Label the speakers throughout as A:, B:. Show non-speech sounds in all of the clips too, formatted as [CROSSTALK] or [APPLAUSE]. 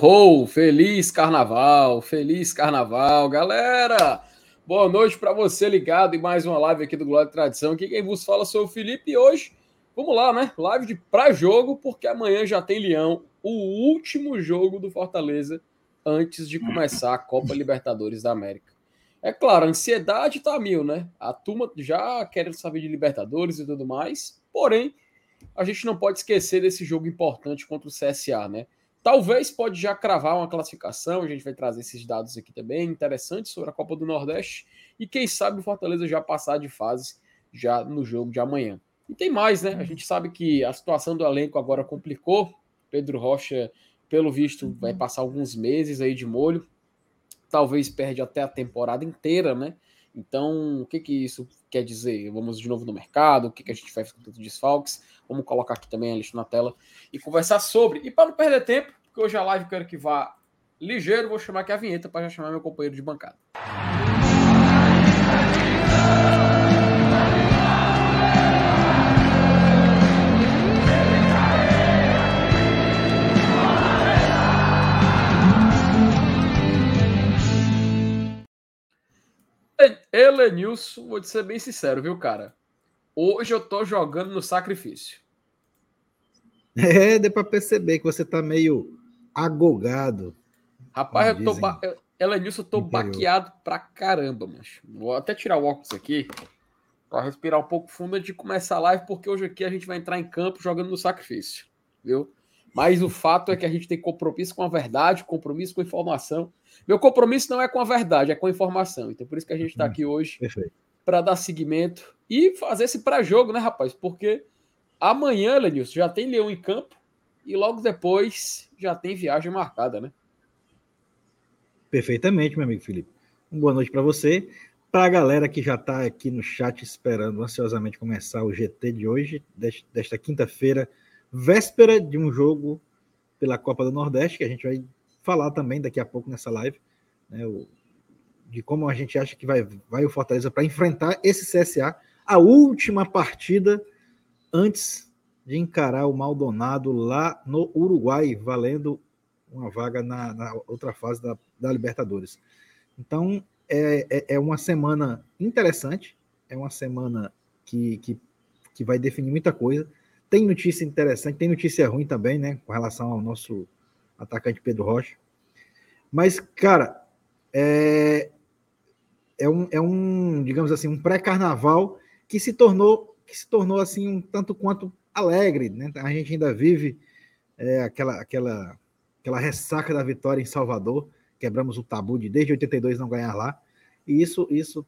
A: Ho! Feliz carnaval! Feliz carnaval, galera! Boa noite para você ligado em mais uma live aqui do Glória e Tradição. Aqui quem vos fala sou o Felipe e hoje, vamos lá, né? Live de pré-jogo, porque amanhã já tem Leão, o último jogo do Fortaleza antes de começar a Copa Libertadores da América. É claro, a ansiedade tá mil, né? A turma já quer saber de Libertadores e tudo mais, porém, a gente não pode esquecer desse jogo importante contra o CSA, né? Talvez pode já cravar uma classificação, a gente vai trazer esses dados aqui também, interessantes sobre a Copa do Nordeste, e quem sabe o Fortaleza já passar de fase já no jogo de amanhã. E tem mais, né? A gente sabe que a situação do elenco agora complicou. Pedro Rocha, pelo visto, vai passar alguns meses aí de molho. Talvez perde até a temporada inteira, né? Então, o que que isso quer dizer? Vamos de novo no mercado, o que, que a gente faz com tantos desfalques? Vamos colocar aqui também a lista na tela e conversar sobre. E para não perder tempo, porque hoje a live eu quero que vá ligeiro, vou chamar aqui a vinheta para já chamar meu companheiro de bancada. Elenilson, vou te ser bem sincero, viu, cara? Hoje eu tô jogando no sacrifício. [LAUGHS]
B: É, deu pra perceber que você tá meio agogado.
A: Rapaz, eu tô. Ba... Elenilson, eu tô interior. baqueado pra caramba, mas Vou até tirar o óculos aqui para respirar um pouco fundo antes de começar a live, porque hoje aqui a gente vai entrar em campo jogando no sacrifício, viu? Mas o fato é que a gente tem compromisso com a verdade, compromisso com a informação. Meu compromisso não é com a verdade, é com a informação. Então, por isso que a gente está aqui hoje para dar seguimento e fazer esse pré-jogo, né, rapaz? Porque amanhã, Lenilson, já tem Leão em campo e logo depois já tem viagem marcada, né?
B: Perfeitamente, meu amigo Felipe. Uma boa noite para você. Para a galera que já está aqui no chat esperando ansiosamente começar o GT de hoje, desta quinta-feira, véspera de um jogo pela Copa do Nordeste, que a gente vai falar também daqui a pouco nessa live, né, o, de como a gente acha que vai, vai o Fortaleza para enfrentar esse CSA, a última partida antes de encarar o Maldonado lá no Uruguai, valendo uma vaga na, na outra fase da, da Libertadores. Então, é, é, é, uma semana interessante, é uma semana que, que, que vai definir muita coisa. Tem notícia interessante, tem notícia ruim também, né? Com relação ao nosso atacante Pedro Rocha. Mas, cara, é, é, um, é um, digamos assim, um pré-carnaval que se tornou, que se tornou assim, um tanto quanto alegre, né? A gente ainda vive é, aquela, aquela, aquela ressaca da vitória em Salvador. Quebramos o tabu de desde 82 não ganhar lá. E isso, isso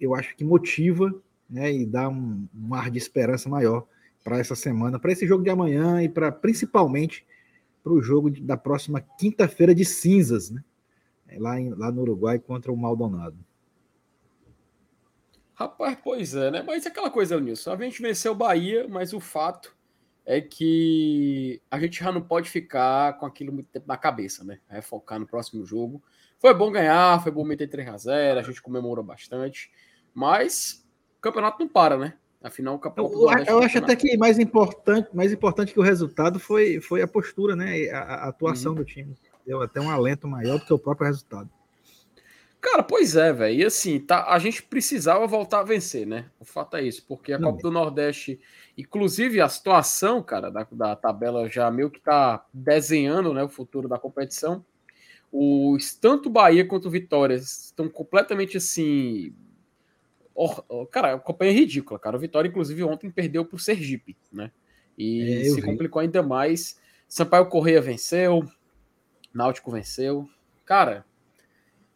B: eu acho que motiva né, e dá um, um ar de esperança maior para essa semana, para esse jogo de amanhã e para principalmente para o jogo da próxima quinta-feira de cinzas, né? É, lá, em, lá no Uruguai contra o Maldonado.
A: Rapaz, pois é, né? Mas é aquela coisa, Nilson. A gente venceu o Bahia, mas o fato é que a gente já não pode ficar com aquilo muito tempo na cabeça, né? É focar no próximo jogo. Foi bom ganhar, foi bom meter 3 a 0 a gente comemorou bastante, mas o campeonato não para, né? Afinal, o
B: campeonato. Eu, eu, eu acho até que mais importante, mais importante que o resultado foi, foi a postura, né? A, a atuação uhum. do time. Deu até um alento maior do que o próprio resultado.
A: Cara, pois é, velho. E assim, tá, a gente precisava voltar a vencer, né? O fato é isso, porque a Não. Copa do Nordeste, inclusive a situação, cara, da, da tabela já meio que tá desenhando né, o futuro da competição. Os tanto Bahia quanto Vitória estão completamente assim Cara, a campanha é ridícula, cara. O Vitória, inclusive, ontem perdeu para o Sergipe, né? E é, se vi. complicou ainda mais. Sampaio Correia venceu, Náutico venceu. Cara,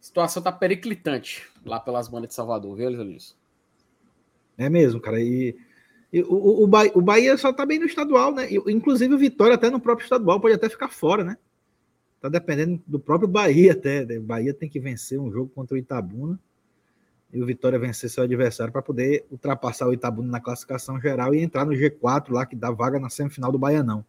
A: a situação tá periclitante lá pelas bandas de Salvador, viu, Elis?
B: É mesmo, cara. E, e o, o, Bahia, o Bahia só tá bem no estadual, né? E, inclusive o Vitória até no próprio estadual pode até ficar fora, né? Tá dependendo do próprio Bahia até. Né? O Bahia tem que vencer um jogo contra o Itabuna e o Vitória vencer seu adversário para poder ultrapassar o Itabuna na classificação geral e entrar no G4 lá que dá vaga na semifinal do Baianão.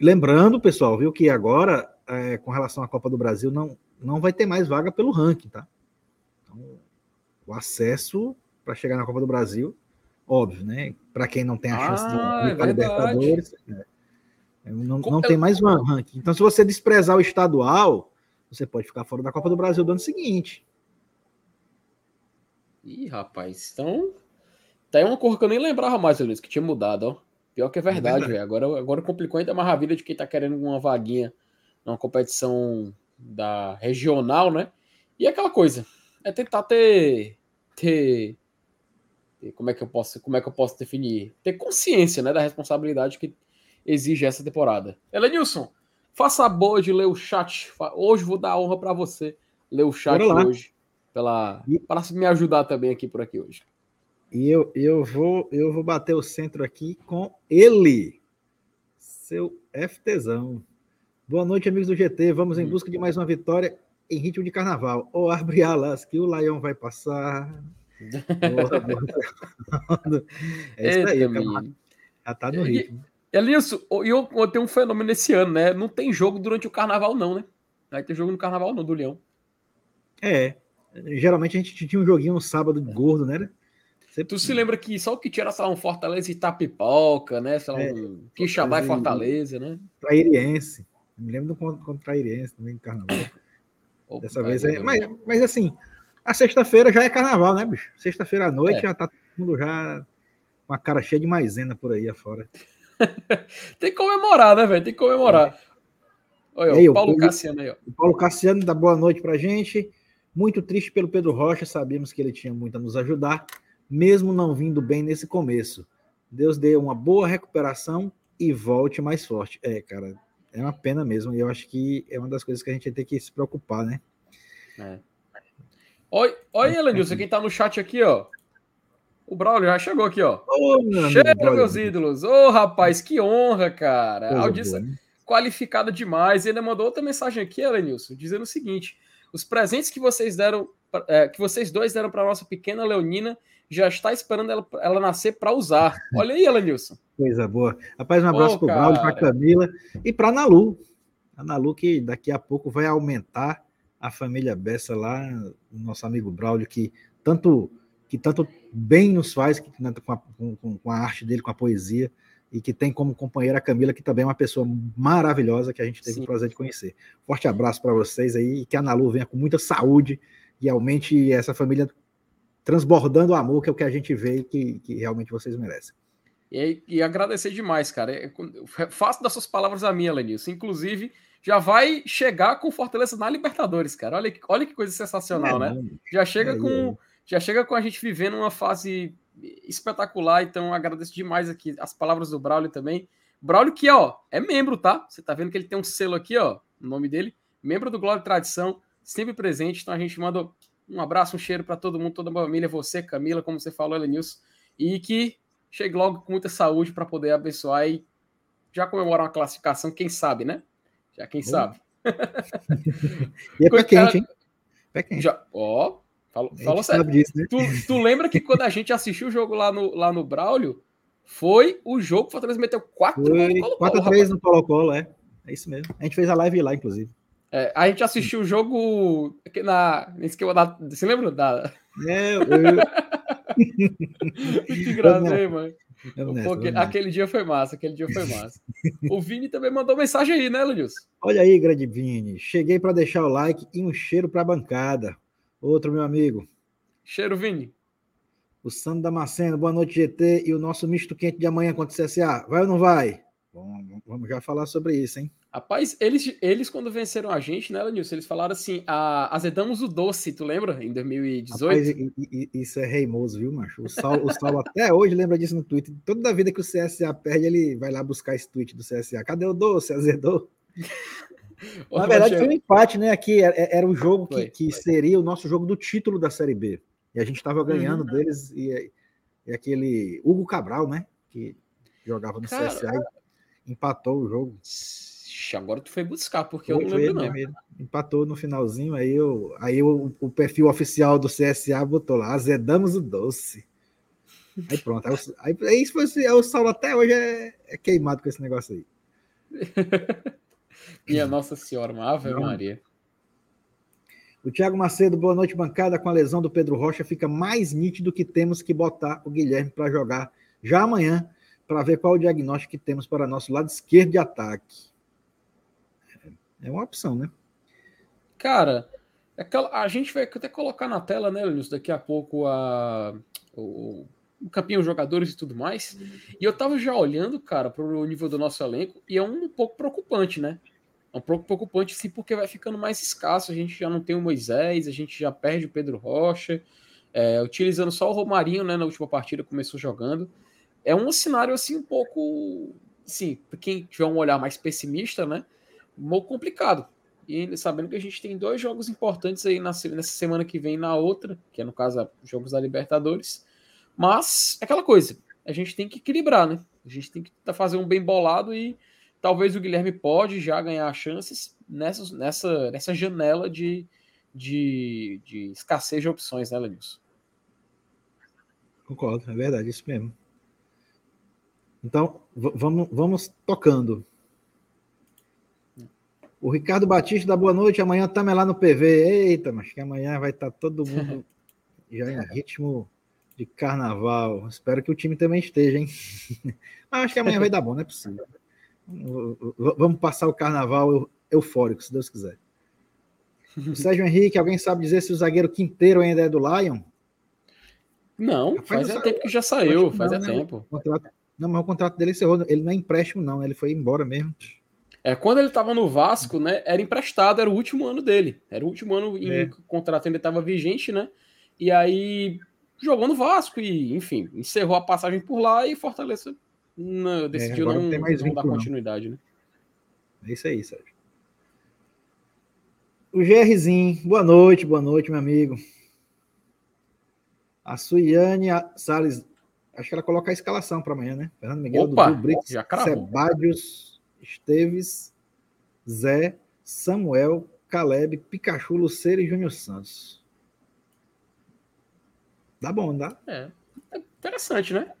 B: Lembrando, pessoal, viu que agora, é, com relação à Copa do Brasil, não, não vai ter mais vaga pelo ranking, tá? Então, o acesso para chegar na Copa do Brasil, óbvio, né? Para quem não tem a chance ah, de ir para é Libertadores, é. Não, não tem mais ranking. Então, se você desprezar o estadual, você pode ficar fora da Copa do Brasil do ano seguinte.
A: Ih, rapaz, então. Tá uma cor que eu nem lembrava mais, Luiz, que tinha mudado, ó. Pior que é verdade, é velho. Agora, agora complicou ainda mais a vida de quem tá querendo uma vaguinha numa competição da regional, né? E aquela coisa, é tentar ter, ter, ter, como é que eu posso, como é que eu posso definir? Ter consciência, né, da responsabilidade que exige essa temporada. Elenilson, faça a boa de ler o chat. Hoje vou dar honra para você ler o chat hoje pela para me ajudar também aqui por aqui hoje.
B: E eu, eu vou eu vou bater o centro aqui com ele, seu FTzão. Boa noite, amigos do GT. Vamos em hum. busca de mais uma vitória em ritmo de carnaval. Ou abre alas que o Lion vai passar. [LAUGHS]
A: é isso aí. Já tá no ritmo. Elias, e eu, eu tenho um fenômeno esse ano, né? Não tem jogo durante o carnaval, não, né? Vai ter jogo no carnaval, não, do Leão.
B: É. Geralmente a gente tinha um joguinho no sábado gordo, né?
A: Você... Tu se lembra que só o que tinha era, sei lá, um Fortaleza e Itapipoca, né? Sei lá, é, um Quixabá e Fortaleza, né?
B: Trairiense. Me lembro do contra o Trairiense também, carnaval. Opa, Dessa vez é. Mas, mas assim, a sexta-feira já é carnaval, né, bicho? Sexta-feira à noite é. já tá todo mundo já com a cara cheia de maisena por aí afora. [LAUGHS]
A: Tem que comemorar, né, velho? Tem que comemorar. É. Olha, aí, o Paulo Cassiano aí, ó.
B: O Paulo Cassiano dá boa noite pra gente. Muito triste pelo Pedro Rocha, sabíamos que ele tinha muito a nos ajudar, mesmo não vindo bem nesse começo. Deus dê uma boa recuperação e volte mais forte. É, cara, é uma pena mesmo. E eu acho que é uma das coisas que a gente tem que se preocupar, né?
A: É. Oi, oi, Elenilson, quem tá no chat aqui, ó. O Braulio já chegou aqui, ó. Chega, meus ídolos. Ô, oh, rapaz, que honra, cara. Pô, Audiência boa, qualificada demais. E ainda mandou outra mensagem aqui, Elenilson, dizendo o seguinte: os presentes que vocês deram, é, que vocês dois deram para nossa pequena Leonina, já está esperando ela, ela nascer para usar. Olha aí, Elenilson.
B: Coisa boa. Rapaz, um abraço para o Braulio, para Camila e para a Nalu. A Nalu que daqui a pouco vai aumentar a família Bessa lá, o nosso amigo Braulio, que tanto que tanto bem nos faz né, com, a, com, com, a, arte dele, com a poesia, e que tem como companheira a Camila, que também é uma pessoa maravilhosa que a gente teve Sim. o prazer de conhecer. Forte abraço para vocês aí, e que a Nalu venha com muita saúde e aumente essa família transbordando o amor, que é o que a gente vê e que, que realmente vocês merecem.
A: E, e agradecer demais, cara. É, faço das suas palavras a minha, Lenilson. Inclusive, já vai chegar com Fortaleza na Libertadores, cara. Olha, olha que coisa sensacional, é, né? Já chega é, com. É. Já chega com a gente vivendo uma fase espetacular, então agradeço demais aqui as palavras do Braulio também. Braulio que, ó, é membro, tá? Você tá vendo que ele tem um selo aqui, ó, o nome dele, membro do Glória e Tradição, sempre presente, então a gente manda um abraço, um cheiro para todo mundo, toda a família, você, Camila, como você falou, Elenilson, e que chegue logo com muita saúde para poder abençoar e já comemorar uma classificação, quem sabe, né? Já quem sabe. [LAUGHS]
B: e é pé quente, hein?
A: Pé quente. Já, ó, fala, fala sério. Disso, né? tu, tu lembra que quando a gente assistiu o jogo lá no, lá no Braulio, foi o jogo que o Fortaleza meteu 4
B: 4 x 3 no Colo-Colo, é. É isso mesmo. A gente fez a live lá, inclusive.
A: É, a gente assistiu o jogo na, esquema da. Você lembra da. É, eu. [LAUGHS] [LAUGHS] que engraçado, hein, mano. Porque aquele dia foi massa, aquele dia foi massa. o Vini também mandou mensagem aí, né, Luiz?
B: Olha aí, grande Vini. Cheguei para deixar o like e um cheiro para a bancada. Outro, meu amigo.
A: Cheiro, Vini.
B: O Sandro Damasceno, boa noite, GT. E o nosso misto quente de amanhã contra o CSA. Vai ou não vai? Bom, vamos já falar sobre isso, hein?
A: Rapaz, eles, eles quando venceram a gente, né, Lenilson, eles falaram assim, a, azedamos o doce, tu lembra? Em 2018. Rapaz,
B: isso é reimoso, viu, macho? O Saulo, o Saulo [LAUGHS] até hoje lembra disso no Twitter. Toda vida que o CSA perde, ele vai lá buscar esse tweet do CSA. Cadê o doce? Azedou? Na verdade, foi um empate, né? Aqui é, é, era um jogo que, que seria o nosso jogo do título da Série B. E a gente estava ganhando uhum. deles e, e, aquele Hugo Cabral, né? Que jogava no Cara, CSA e empatou o jogo
A: agora tu foi buscar, porque foi, eu não lembro não. Mesmo.
B: Empatou no finalzinho, aí, eu, aí o, o perfil oficial do CSA botou lá, azedamos o doce. Aí pronto, aí, aí, isso foi, é, o Saulo até hoje é, é, queimado com esse negócio aí. [LAUGHS]
A: Minha Nossa Senhora, uma Ave não. Maria.
B: O Thiago Macedo, boa noite, bancada. Com a lesão do Pedro Rocha, fica mais nítido que temos que botar o Guilherme para jogar já amanhã para ver qual o diagnóstico que temos para nosso lado esquerdo de ataque. É uma opção, né?
A: Cara, é a gente vai até colocar na tela, né, Linus, daqui a pouco a, o, o campinho jogadores e tudo mais. E eu tava já olhando, cara, para o nível do nosso elenco e é um pouco preocupante, né? É um pouco preocupante sim, porque vai ficando mais escasso. A gente já não tem o Moisés, a gente já perde o Pedro Rocha, é, utilizando só o Romarinho, né? Na última partida começou jogando. É um cenário assim um pouco, sim, quem tiver um olhar mais pessimista, né? Um pouco complicado. E sabendo que a gente tem dois jogos importantes aí nessa semana que vem na outra, que é no caso jogos da Libertadores. Mas é aquela coisa, a gente tem que equilibrar, né? A gente tem que fazer um bem bolado e talvez o Guilherme pode já ganhar chances nessa, nessa, nessa janela de, de, de escassez de opções, né, Lenilson?
B: Concordo, é verdade, isso mesmo. Então, vamos, vamos tocando. O Ricardo Batista da boa noite. Amanhã estamos lá no PV. Eita, mas que amanhã vai estar tá todo mundo [LAUGHS] já em ritmo de carnaval. Espero que o time também esteja, hein? [LAUGHS] Mas acho que amanhã vai dar bom, não é possível. Vamos passar o carnaval eufórico, se Deus quiser. O Sérgio Henrique, alguém sabe dizer se o zagueiro Quinteiro ainda é do Lion?
A: Não, faz, faz tempo que já saiu, faz não, né? tempo.
B: Contrato, não, mas o contrato dele encerrou. Ele não é empréstimo, não, ele foi embora mesmo.
A: É, quando ele estava no Vasco, né, era emprestado, era o último ano dele. Era o último ano em é. o contrato ainda estava vigente, né? E aí jogou no Vasco e, enfim, encerrou a passagem por lá e Fortaleza não, decidiu é, não, não, não dar continuidade, né?
B: É isso aí, Sérgio. O GRzinho, boa noite, boa noite, meu amigo. A Suiane Salles, acho que ela coloca a escalação para amanhã, né?
A: Fernando Miguel, Opa, Dudu, Brits,
B: Sebadios, Esteves, Zé, Samuel, Caleb, Pikachu, Luceiro e Júnior Santos. Dá bom, dá?
A: É. é interessante, né?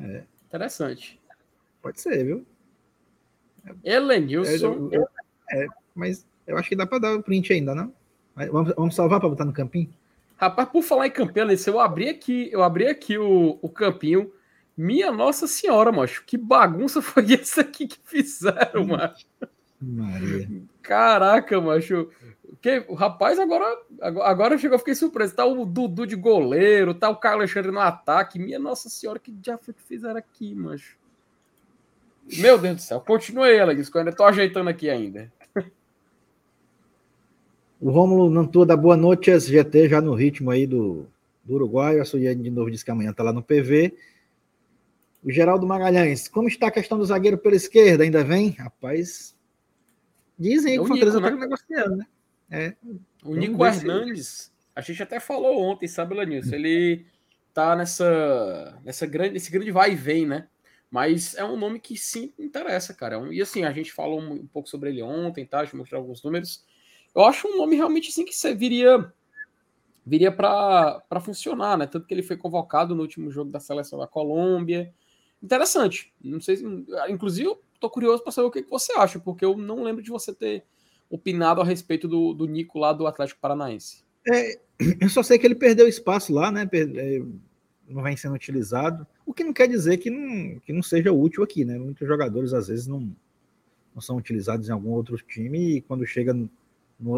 A: É. Interessante.
B: Pode ser, viu?
A: Helenilson.
B: É, é, mas eu acho que dá para dar o print ainda, não? Vamos, vamos salvar para botar no campinho?
A: Rapaz, por falar em campinho, se eu abri aqui, eu abri aqui o, o campinho. Minha Nossa Senhora, macho, que bagunça [LAUGHS] foi essa aqui que fizeram, macho? Maria. Caraca, macho. Que, o rapaz agora, agora chegou, eu fiquei surpreso. Tá o Dudu de goleiro, tá o Carlos Alexandre no ataque. Minha Nossa Senhora, que já foi que fizeram aqui, macho? Meu Deus do céu, continua aí, Alex, que eu ainda tô ajeitando aqui ainda.
B: O Rômulo Nantua da Boa Noite SGT, já no ritmo aí do, do Uruguai. A Suiane de novo disse que amanhã tá lá no PV. O Geraldo Magalhães, como está a questão do zagueiro pela esquerda? Ainda vem? Rapaz, dizem que o Fortaleza tá né? negociando, né?
A: É. O Nico Hernandes, a gente até falou ontem, sabe, Lanilson? Ele tá nessa, nessa grande, esse grande vai e vem, né? Mas é um nome que sim interessa, cara. É e assim, a gente falou um, pouco sobre ele ontem, tá? Deixa eu mostrar alguns números. Eu acho um nome realmente assim que viria viria para funcionar, né? Tanto que ele foi convocado no último jogo da seleção da Colômbia. Interessante. Não sei se, inclusive, eu tô curioso para saber o que, que você acha, porque eu não lembro de você ter opinado a respeito do, do Nico lá do Atlético Paranaense?
B: É, [CLEARS THROAT] eu só sei que ele perdeu espaço lá, né? É, não vem sendo utilizado. O que não quer dizer que não, que não seja útil aqui, né? Muitos jogadores às vezes não, não são utilizados em algum outro time e quando chega no,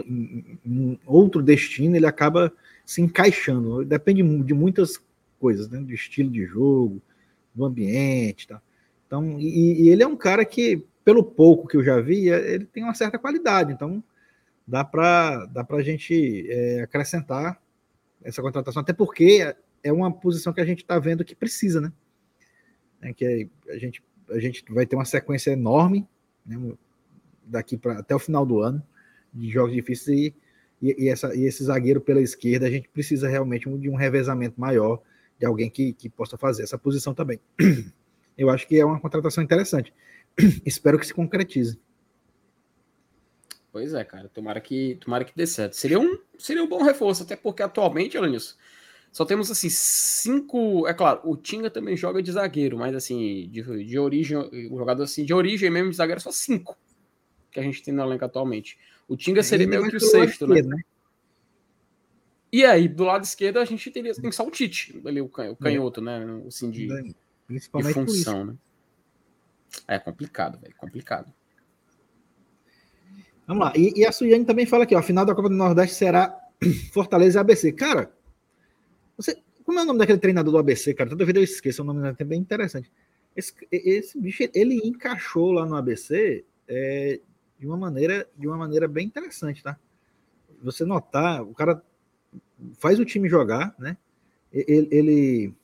B: em, em, outro destino ele acaba se encaixando. Depende de muitas coisas, né? Do estilo de jogo, do ambiente, tá? Então, e, e ele é um cara que pelo pouco que eu já vi, é, ele tem uma certa qualidade. Então, dá para dá a gente é, acrescentar essa contratação, até porque é uma posição que a gente está vendo que precisa, né? É que a gente, a gente vai ter uma sequência enorme né, daqui para até o final do ano de jogos difíceis e, e, e, essa, e esse zagueiro pela esquerda a gente precisa realmente de um revezamento maior de alguém que, que possa fazer essa posição também. Eu acho que é uma contratação interessante. [CLEARS THROAT] espero que se concretize.
A: Pois é, cara. Tomara que, tomara que dê certo. Seria um, seria um bom reforço, até porque atualmente, Alanis, só temos assim cinco. É claro, o Tinga também joga de zagueiro, mas assim, de, de origem, o jogador assim, de origem mesmo de zagueiro, é só cinco que a gente tem no elenco atualmente. O Tinga seria meio que o sexto, né? né? E aí, do lado esquerdo, a gente teria tem só o Tite, ali, o, canhoto, é. né? Assim, de,
B: de função, né?
A: É complicado, velho. Complicado.
B: Vamos lá. E, e a Suyane também fala aqui, ó. A final da Copa do Nordeste será [CLEARS THROAT] Fortaleza e ABC. Cara, você, como é o nome daquele treinador do ABC, cara? Toda vez eu esqueço, o nome é bem interessante. Esse, esse bicho, ele encaixou lá no ABC é, de uma maneira de uma maneira bem interessante, tá? Você notar, o cara faz o time jogar, né? Ele, ele,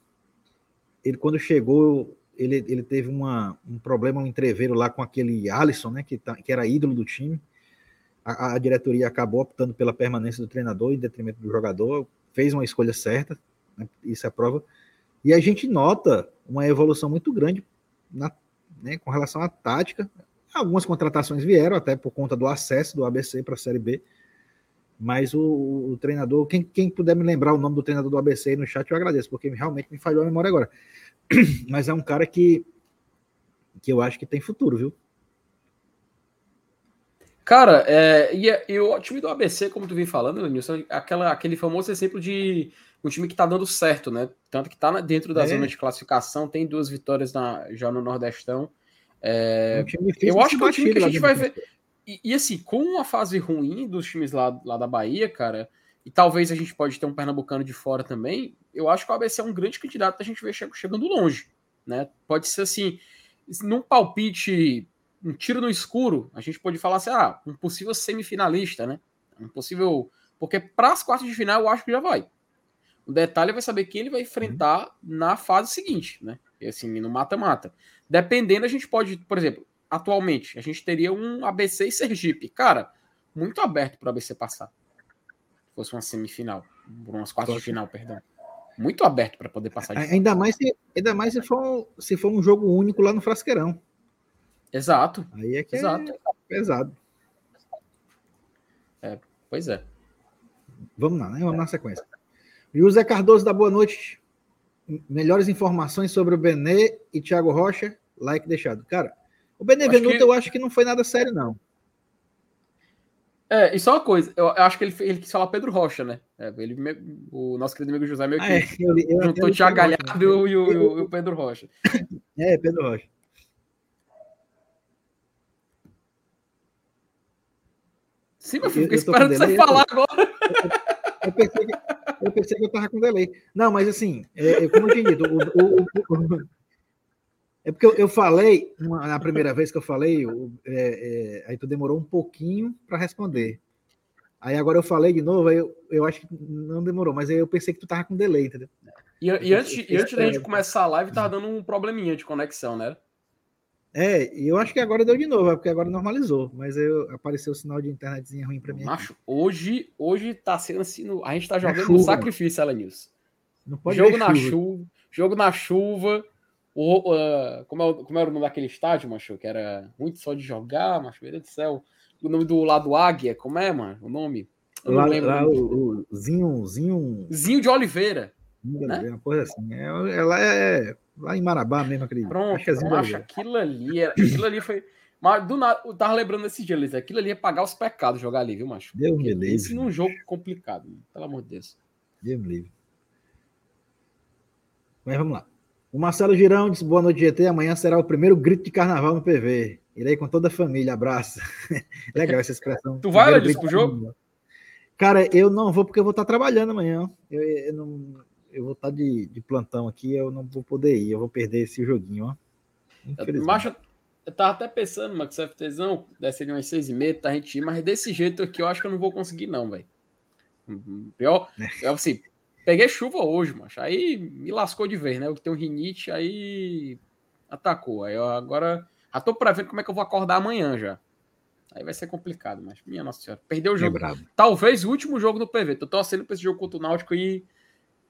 B: ele quando chegou, ele, ele teve uma, um problema, um entreveiro lá com aquele Alisson, né? Que, tá, que era ídolo do time. A, a diretoria acabou optando pela permanência do treinador em detrimento do jogador, fez uma escolha certa, né? isso é prova. E a gente nota uma evolução muito grande na, né, com relação à tática. Algumas contratações vieram até por conta do acesso do ABC para a Série B. Mas o, o, treinador, quem, quem puder me lembrar o nome do treinador do ABC aí no chat, eu agradeço, porque realmente me falhou a memória agora. [CLEARS THROAT] Mas é um cara que, que eu acho que tem futuro, viu?
A: Cara, é, e, é, e, o time do ABC, como tu vem falando, Nilson, aquela, aquele famoso exemplo de um time que tá dando certo, né? Tanto que tá dentro da é. zona de classificação, tem duas vitórias na, já no Nordestão. É, um eu acho que é um time que a gente vai ver. E, e, assim, com a fase ruim dos times lá, lá da Bahia, cara, e talvez a gente pode ter um pernambucano de fora também, eu acho que o ABC é um grande candidato a gente ver chegando longe, né? Pode ser assim, num palpite um tiro no escuro, a gente pode falar assim, ah, um possível semifinalista, né? Um possível. Porque para as quartas de final eu acho que já vai. O detalhe é vai saber quem ele vai enfrentar na fase seguinte, né? E assim, no mata-mata. Dependendo, a gente pode, por exemplo, atualmente, a gente teria um ABC e Sergipe. Cara, muito aberto para o ABC passar. Se fosse uma semifinal, umas quartas de final, perdão. Muito aberto para poder passar.
B: ainda mais se, ainda mais se for, se for um jogo único lá no Frasqueirão.
A: Exato.
B: Aí é que é Exato. é pesado.
A: É, pois é.
B: Vamos lá, né? Vamos na sequência. José Cardoso da Boa Noite. Melhores informações sobre o Benê e Thiago Rocha. Like deixado. Cara, o Benevenuto que... eu acho que não foi nada sério, não.
A: É, e só uma coisa, eu acho que ele, ele quis falar Pedro Rocha, né? É, ele, o nosso querido amigo José meio que ah, é, eu, eu, juntou o Thiago Galhardo e o, o Pedro Rocha. [LAUGHS]
B: É, Pedro Rocha.
A: Sim, meu filho, fico esperando você falar agora.
B: Eu, pensei, que, eu pensei que eu tava com delay. Não, mas assim, é, é como eu tinha dito, o, o, o, é porque eu, eu falei, uma, na primeira vez que eu falei, eu, é, é, aí tu demorou um pouquinho para responder. Aí agora eu falei de novo, aí eu, eu acho que não demorou, mas aí eu pensei que tu tava com delay, entendeu?
A: E, e antes, e antes da gente começar a live, tava dando um probleminha de conexão, né?
B: É, e eu acho que agora deu de novo, é porque agora normalizou, mas eu, apareceu o sinal de internetzinha ruim para mim.
A: Macho, hoje, hoje tá sendo assim, a gente tá jogando no sacrifício. Não pode jogo na chuva. chuva. Jogo na chuva. O, uh, como, é, como era o nome daquele estádio, macho? Que era muito só de jogar, macho, meu Deus do céu. O nome do lado Águia, como é, mano? O nome?
B: Eu lá, lá o, o, Zinho, Zinho.
A: Zinho de Oliveira.
B: né? Uma coisa assim. É, ela é Lá em Marabá mesmo, acredito.
A: Pronto, acho, é acho aquilo ali, era, aquilo ali foi. Mas do nada, eu tava lembrando esse dia, Liz, aquilo ali é pagar os pecados jogar ali, viu, macho?
B: Deus me livre.
A: Isso num jogo complicado, pelo amor de Deus.
B: Deus me livre. Mas vamos lá. O Marcelo Girão disse: boa noite, GT. Amanhã será o primeiro grito de carnaval no PV. Irei com toda a família. Abraço. [LAUGHS] Legal essa expressão.
A: tu vai, Ledis, pro jogo?
B: Cara, eu não vou porque eu vou estar trabalhando amanhã. Eu, eu não, eu vou estar de, de plantão aqui, eu não vou poder ir, eu vou perder esse joguinho, ó.
A: Macho, eu tava até pensando, Max FTzão, deve ser umas seis e meia, tá a gente ir, mas desse jeito aqui eu acho que eu não vou conseguir, não, velho. Pior, é assim, peguei chuva hoje, macho. Aí me lascou de vez, né? Eu que tenho rinite, aí atacou. Aí eu agora já tô pra ver como é que eu vou acordar amanhã já. Aí vai ser complicado, mas minha nossa senhora, perdeu o jogo. É Talvez o último jogo do PV. Tô torcendo pra esse jogo contra o Náutico e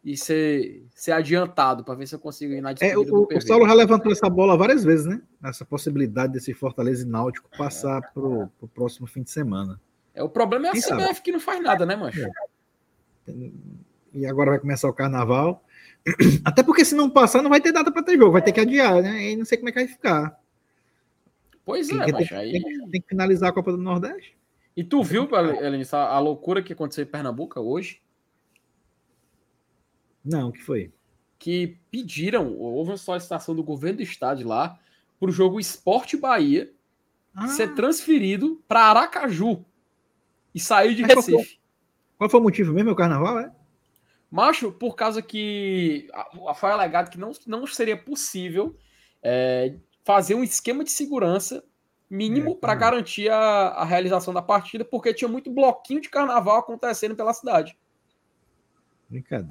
A: e ser, ser adiantado para ver se eu consigo ir na
B: é, o, o Saulo já levantou essa bola várias vezes, né? Essa possibilidade desse Fortaleza e Náutico passar é. pro, o próximo fim de semana.
A: É, o problema é a Quem CBF sabe? que não faz nada, né, mancho?
B: É. E agora vai começar o carnaval. [CLEARS THROAT] Até porque se não passar, não vai ter data para ter jogo, vai ter que adiar, né? E não sei como é que vai ficar.
A: Pois é,
B: tem,
A: aí...
B: tem, tem, que finalizar a Copa do Nordeste.
A: E tu viu, Elenice, a loucura que aconteceu em Pernambuco hoje?
B: Não, o que foi?
A: Que pediram, houve uma solicitação do governo do estado lá para o jogo Esporte Bahia ah. ser transferido para Aracaju e sair de Recife. Qual foi,
B: qual foi, o motivo mesmo? O carnaval, é?
A: Macho, por causa que foi alegado que não, não seria possível é, fazer um esquema de segurança mínimo é, para garantir a, a, realização da partida, porque tinha muito bloquinho de carnaval acontecendo pela cidade.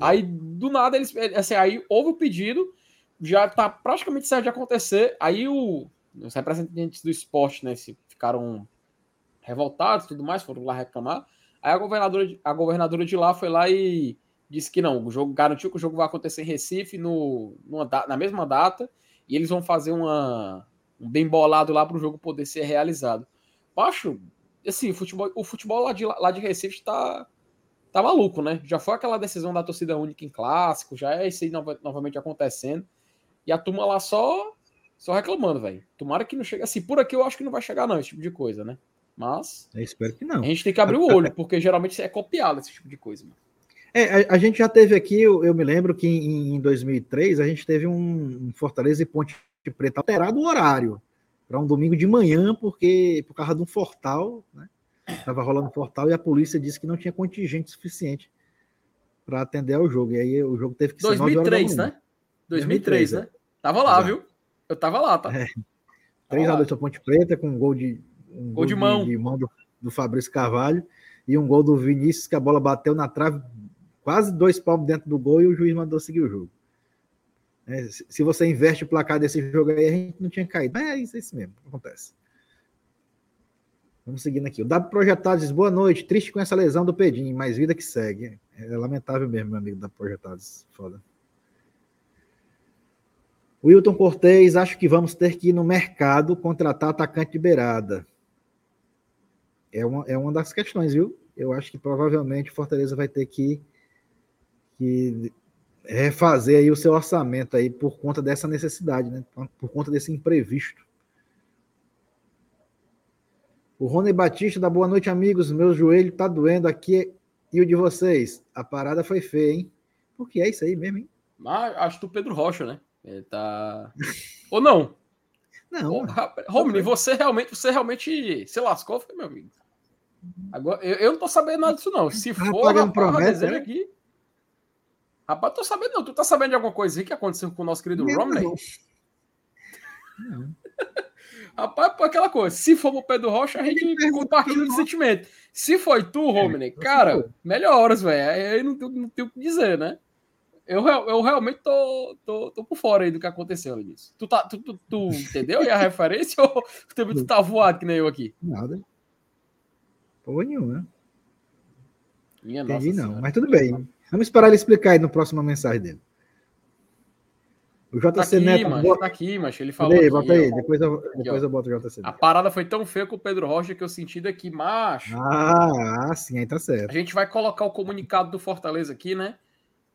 A: Aí, do nada, eles. Assim, aí houve o pedido, já está praticamente certo de acontecer. Aí o, os representantes do esporte, né, se ficaram revoltados e tudo mais, foram lá reclamar. Aí a governadora, a governadora de lá foi lá e disse que não, o jogo garantiu que o jogo vai acontecer em Recife no, numa, na mesma data e eles vão fazer uma, um bem bolado lá para o jogo poder ser realizado. Acho, assim, o futebol, o futebol lá de, lá de Recife está tá maluco, né? Já foi aquela decisão da torcida única em clássico, já é isso aí novamente acontecendo. E a turma lá só só reclamando, velho. Tomara que não chegue. Assim, por aqui eu acho que não vai chegar, não, esse tipo de coisa, né? Mas.
B: Eu espero que não.
A: A gente tem que abrir o olho, porque geralmente é copiado esse tipo de coisa, mano.
B: É, a, a, gente já teve aqui, eu, eu me lembro que em, em, 2003 a gente teve um, um Fortaleza e Ponte Preta alterado o horário para um domingo de manhã, porque por causa de um fortal, né? Estava rolando um fortal e a polícia disse que não tinha contingente suficiente para atender ao jogo. E aí o jogo teve que
A: ser 2003, né? 2003, 2003 né? É. Tava lá, viu? Eu tava lá, tá? É.
B: 3x2 para Ponte Preta, com um gol de,
A: um gol, gol de mão,
B: de mão do, do Fabrício Carvalho e um gol do Vinícius que a bola bateu na trave quase dois palmos dentro do gol e o juiz mandou seguir o jogo. É, se você inverte o placar desse jogo aí, a gente não tinha caído. Mas é isso, é isso mesmo, acontece. Vamos seguindo aqui. O W Projetados diz, boa noite. Triste com essa lesão do Pedinho, mais vida que segue. É lamentável mesmo, meu amigo da Projetados. Foda. Wilton Cortez, acho que vamos ter que ir no mercado contratar atacante de beirada. É uma, é uma das questões, viu? Eu acho que provavelmente Fortaleza vai ter que que refazer aí o seu orçamento aí por conta dessa necessidade, né? Por conta desse imprevisto. O Rony Batista da Boa Noite, amigos. Meu joelho tá doendo aqui e o de vocês. A parada foi feia, hein? Por que é isso aí mesmo, hein?
A: Ah, acho que o Pedro Rocha, né? Ele tá. Ou não?
B: Não.
A: Romney, você realmente, você realmente se lascou, foi meu amigo. Agora, eu, eu não tô sabendo nada disso, não. Se for,
B: rapaz, promessa, né?
A: aqui. Rapaz, tô sabendo, não. Tu tá sabendo de alguma coisa aí que aconteceu com o nosso querido não, Romney? [LAUGHS] Rapaz, por aquela coisa. Se for pro Pedro Rocha, a gente compartilha o sentimento. Se foi tu, é, Romney, cara, melhoras, velho. Aí não, não tenho o que dizer, né? Eu, eu realmente tô, tô, tô por fora aí do que aconteceu nisso. Tu, tá, tu, tu, tu entendeu aí a [LAUGHS] referência ou tu, tu tá voado que nem eu aqui?
B: Nada. Porra nenhuma. Minha Entendi, não. Senhora. Mas tudo bem. Vamos esperar ele explicar aí no próximo mensagem dele.
A: O JC tá aqui, Neto. Bota... Tá aqui, mas ele falou.
B: Aí, bota aí, depois, eu, depois eu boto o JC.
A: A parada foi tão feia com o Pedro Rocha que eu senti daqui, macho.
B: Ah, sim, aí tá certo.
A: A gente vai colocar o comunicado do Fortaleza aqui, né?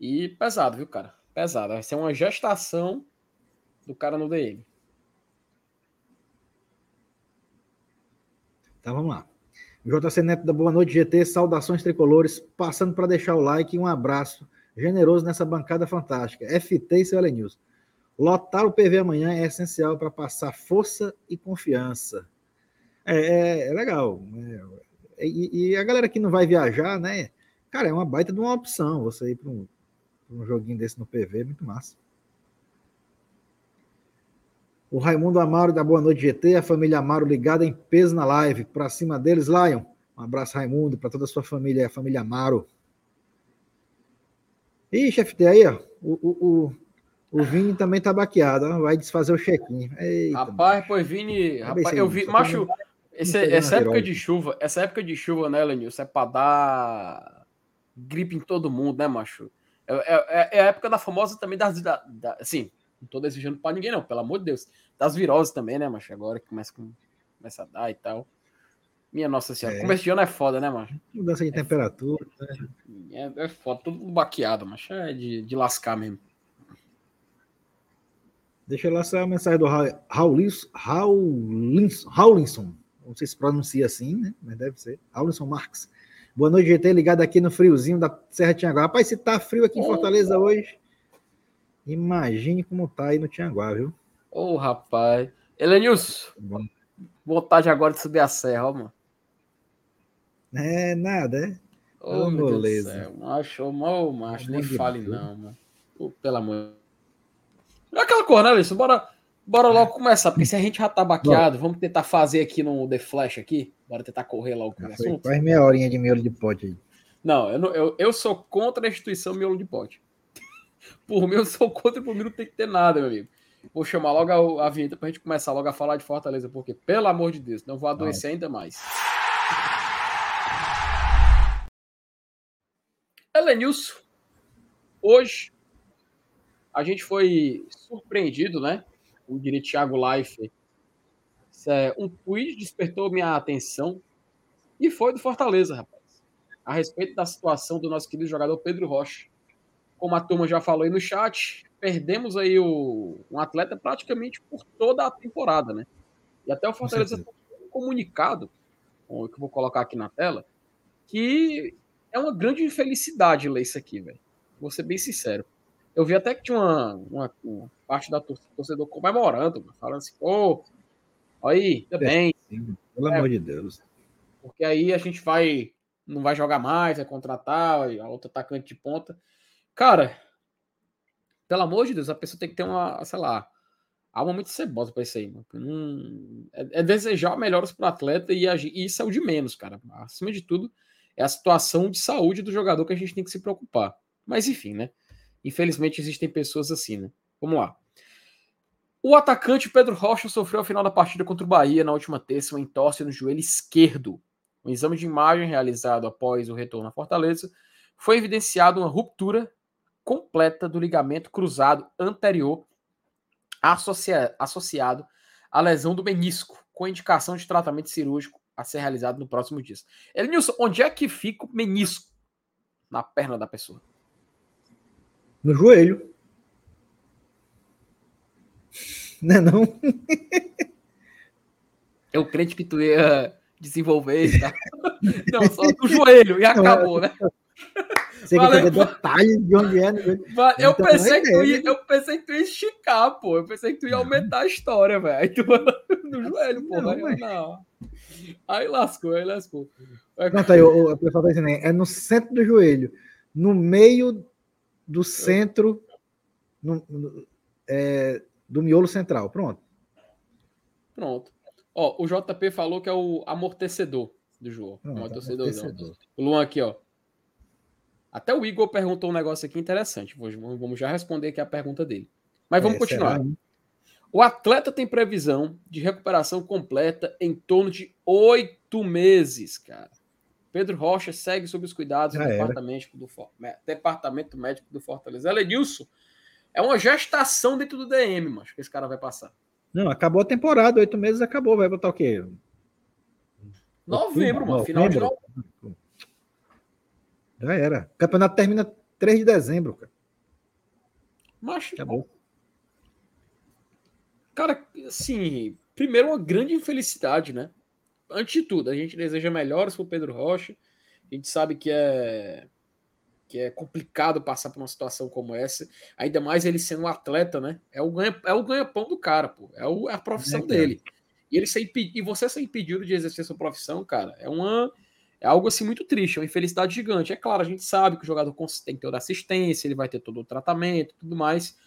A: E pesado, viu, cara? Pesado. Vai ser uma gestação do cara no DM.
B: Então vamos lá. JC Neto da Boa Noite GT, saudações tricolores, passando para deixar o like e um abraço generoso nessa bancada fantástica. FT e seu News. Lotar o PV amanhã é essencial para passar força e confiança. É, é, é legal. É, e, e, a galera que não vai viajar, né? Cara, é uma baita de uma opção você ir para um, um joguinho desse no PV, muito massa. O Raimundo Amaro da Boa Noite GT, a família Amaro ligada em peso na live. Para cima deles, Lion. Um abraço, Raimundo, para toda a sua família, a família Amaro. Ih, chefe, tem aí, ó. O, o, o, o Vini também tá baqueado, ó. vai desfazer o check-in.
A: Rapaz, pois Vini. Rapaz, eu vi. Macho, esse, essa época de chuva, essa época de chuva, né, Lenilson, é para dar gripe em todo mundo, né, macho? É, é, é, a época da famosa também das. Da, da, assim, não tô desejando para ninguém, não, pelo amor de Deus. Das viroses também, né, macho? Agora que começa, começa a dar e tal. Minha nossa senhora, é. começo de ano é foda, né, macho?
B: Mudança de é temperatura.
A: Né? É, é foda, tudo baqueado, macho. É de, de lascar mesmo.
B: Deixa eu lançar a mensagem do Raulinson. Raulinson. Não sei se pronuncia assim, né? Mas deve ser. Raulinson Marques. Boa noite, GT, ligado aqui no friozinho da Serra Tianguá. Rapaz, se tá frio aqui em Fortaleza hoje, imagine como tá aí no Tianguá, viu?
A: Ô, oh, rapaz. Elenilson, vontade agora de subir a serra, ó, mano.
B: É, nada, é?
A: Ô, oh, meu Deus do céu. Macho, mal, macho, nem fale não, mano. Pô, pelo amor. É aquela cor, né, Alisson? Bora, bora logo começar, porque se a gente já tá baqueado, vamos tentar fazer aqui no The Flash aqui. Bora tentar correr logo com o
B: assunto. Faz meia horinha de miolo de pote aí.
A: Não, eu, não eu, eu sou contra a instituição miolo de pote. Por mim, eu sou contra, por mim não tem que ter nada, meu amigo. Vou chamar logo a, a vinheta pra gente começar logo a falar de Fortaleza, porque, pelo amor de Deus, não vou adoecer ainda mais. Elenilson, hoje a gente foi surpreendido, né? O direito Thiago Life. É, um tweet despertou minha atenção e foi do Fortaleza, rapaz. A respeito da situação do nosso querido jogador Pedro Rocha. Como a turma já falou aí no chat, perdemos aí o, um atleta praticamente por toda a temporada, né? E até o Fortaleza um comunicado, que eu vou colocar aqui na tela, que é uma grande infelicidade ler isso aqui, velho. Vou ser bem sincero. Eu vi até que tinha uma, uma, uma parte da torcida, torcedor comemorando, falando assim, pô, aí, tudo bem.
B: Sim, pelo é, amor de Deus.
A: Porque aí a gente vai, não vai jogar mais, vai contratar a outra atacante de ponta. Cara, pelo amor de Deus, a pessoa tem que ter uma, sei lá, alma muito cebosa pra isso aí, mano. Não, é, é desejar melhores pro atleta e, agir, e isso é o de menos, cara. Acima de tudo, é a situação de saúde do jogador que a gente tem que se preocupar. Mas enfim, né? Infelizmente existem pessoas assim, né? Vamos lá. O atacante Pedro Rocha sofreu a final da partida contra o Bahia na última terça uma entorse no joelho esquerdo. Um exame de imagem realizado após o retorno à Fortaleza foi evidenciado uma ruptura completa do ligamento cruzado anterior associa associado à lesão do menisco, com indicação de tratamento cirúrgico a ser realizado no próximo dia. Elenilson, onde é que fica o menisco na perna da pessoa?
B: No joelho. Não é não?
A: Eu creio que tu ia desenvolver tá? [LAUGHS] Não, só no joelho e acabou, né?
B: Você quer saber detalhes de onde é. Né?
A: Eu, pensei que tu ia, eu pensei que tu ia esticar, pô. Eu pensei que tu ia aumentar a história, velho. No joelho, pô. Não, não. não. Aí lascou, aí lascou.
B: Não, tá aí, o, o pessoal tá dizendo, é no centro do joelho, no meio do centro, no, no, é, do miolo central. Pronto.
A: Pronto. Ó, o JP falou que é o amortecedor do João. Pronto, amortecedor. O Luan aqui, ó. Até o Igor perguntou um negócio aqui interessante. Vamos já responder aqui a pergunta dele. Mas vamos é, continuar. Será? O atleta tem previsão de recuperação completa em torno de oito meses, cara. Pedro Rocha segue sob os cuidados do departamento, do departamento médico do Fortaleza. Elenilson, é uma gestação dentro do DM, mas que esse cara vai passar.
B: Não, acabou a temporada, oito meses acabou, vai botar o quê?
A: Novembro, mano, final de novembro.
B: Já era. O campeonato termina 3 de dezembro, cara.
A: Mas, acabou. Cara, assim, primeiro uma grande infelicidade, né? Antes de tudo, a gente deseja melhores pro Pedro Rocha. A gente sabe que é que é complicado passar por uma situação como essa, ainda mais ele sendo um atleta, né? É o ganha, é o ganha-pão do cara, pô. É, o, é a profissão é, dele. E ele ser e você ser impedido de exercer sua profissão, cara, é uma é algo assim muito triste, é uma infelicidade gigante. É claro, a gente sabe que o jogador tem que ter assistência, ele vai ter todo o tratamento, tudo mais.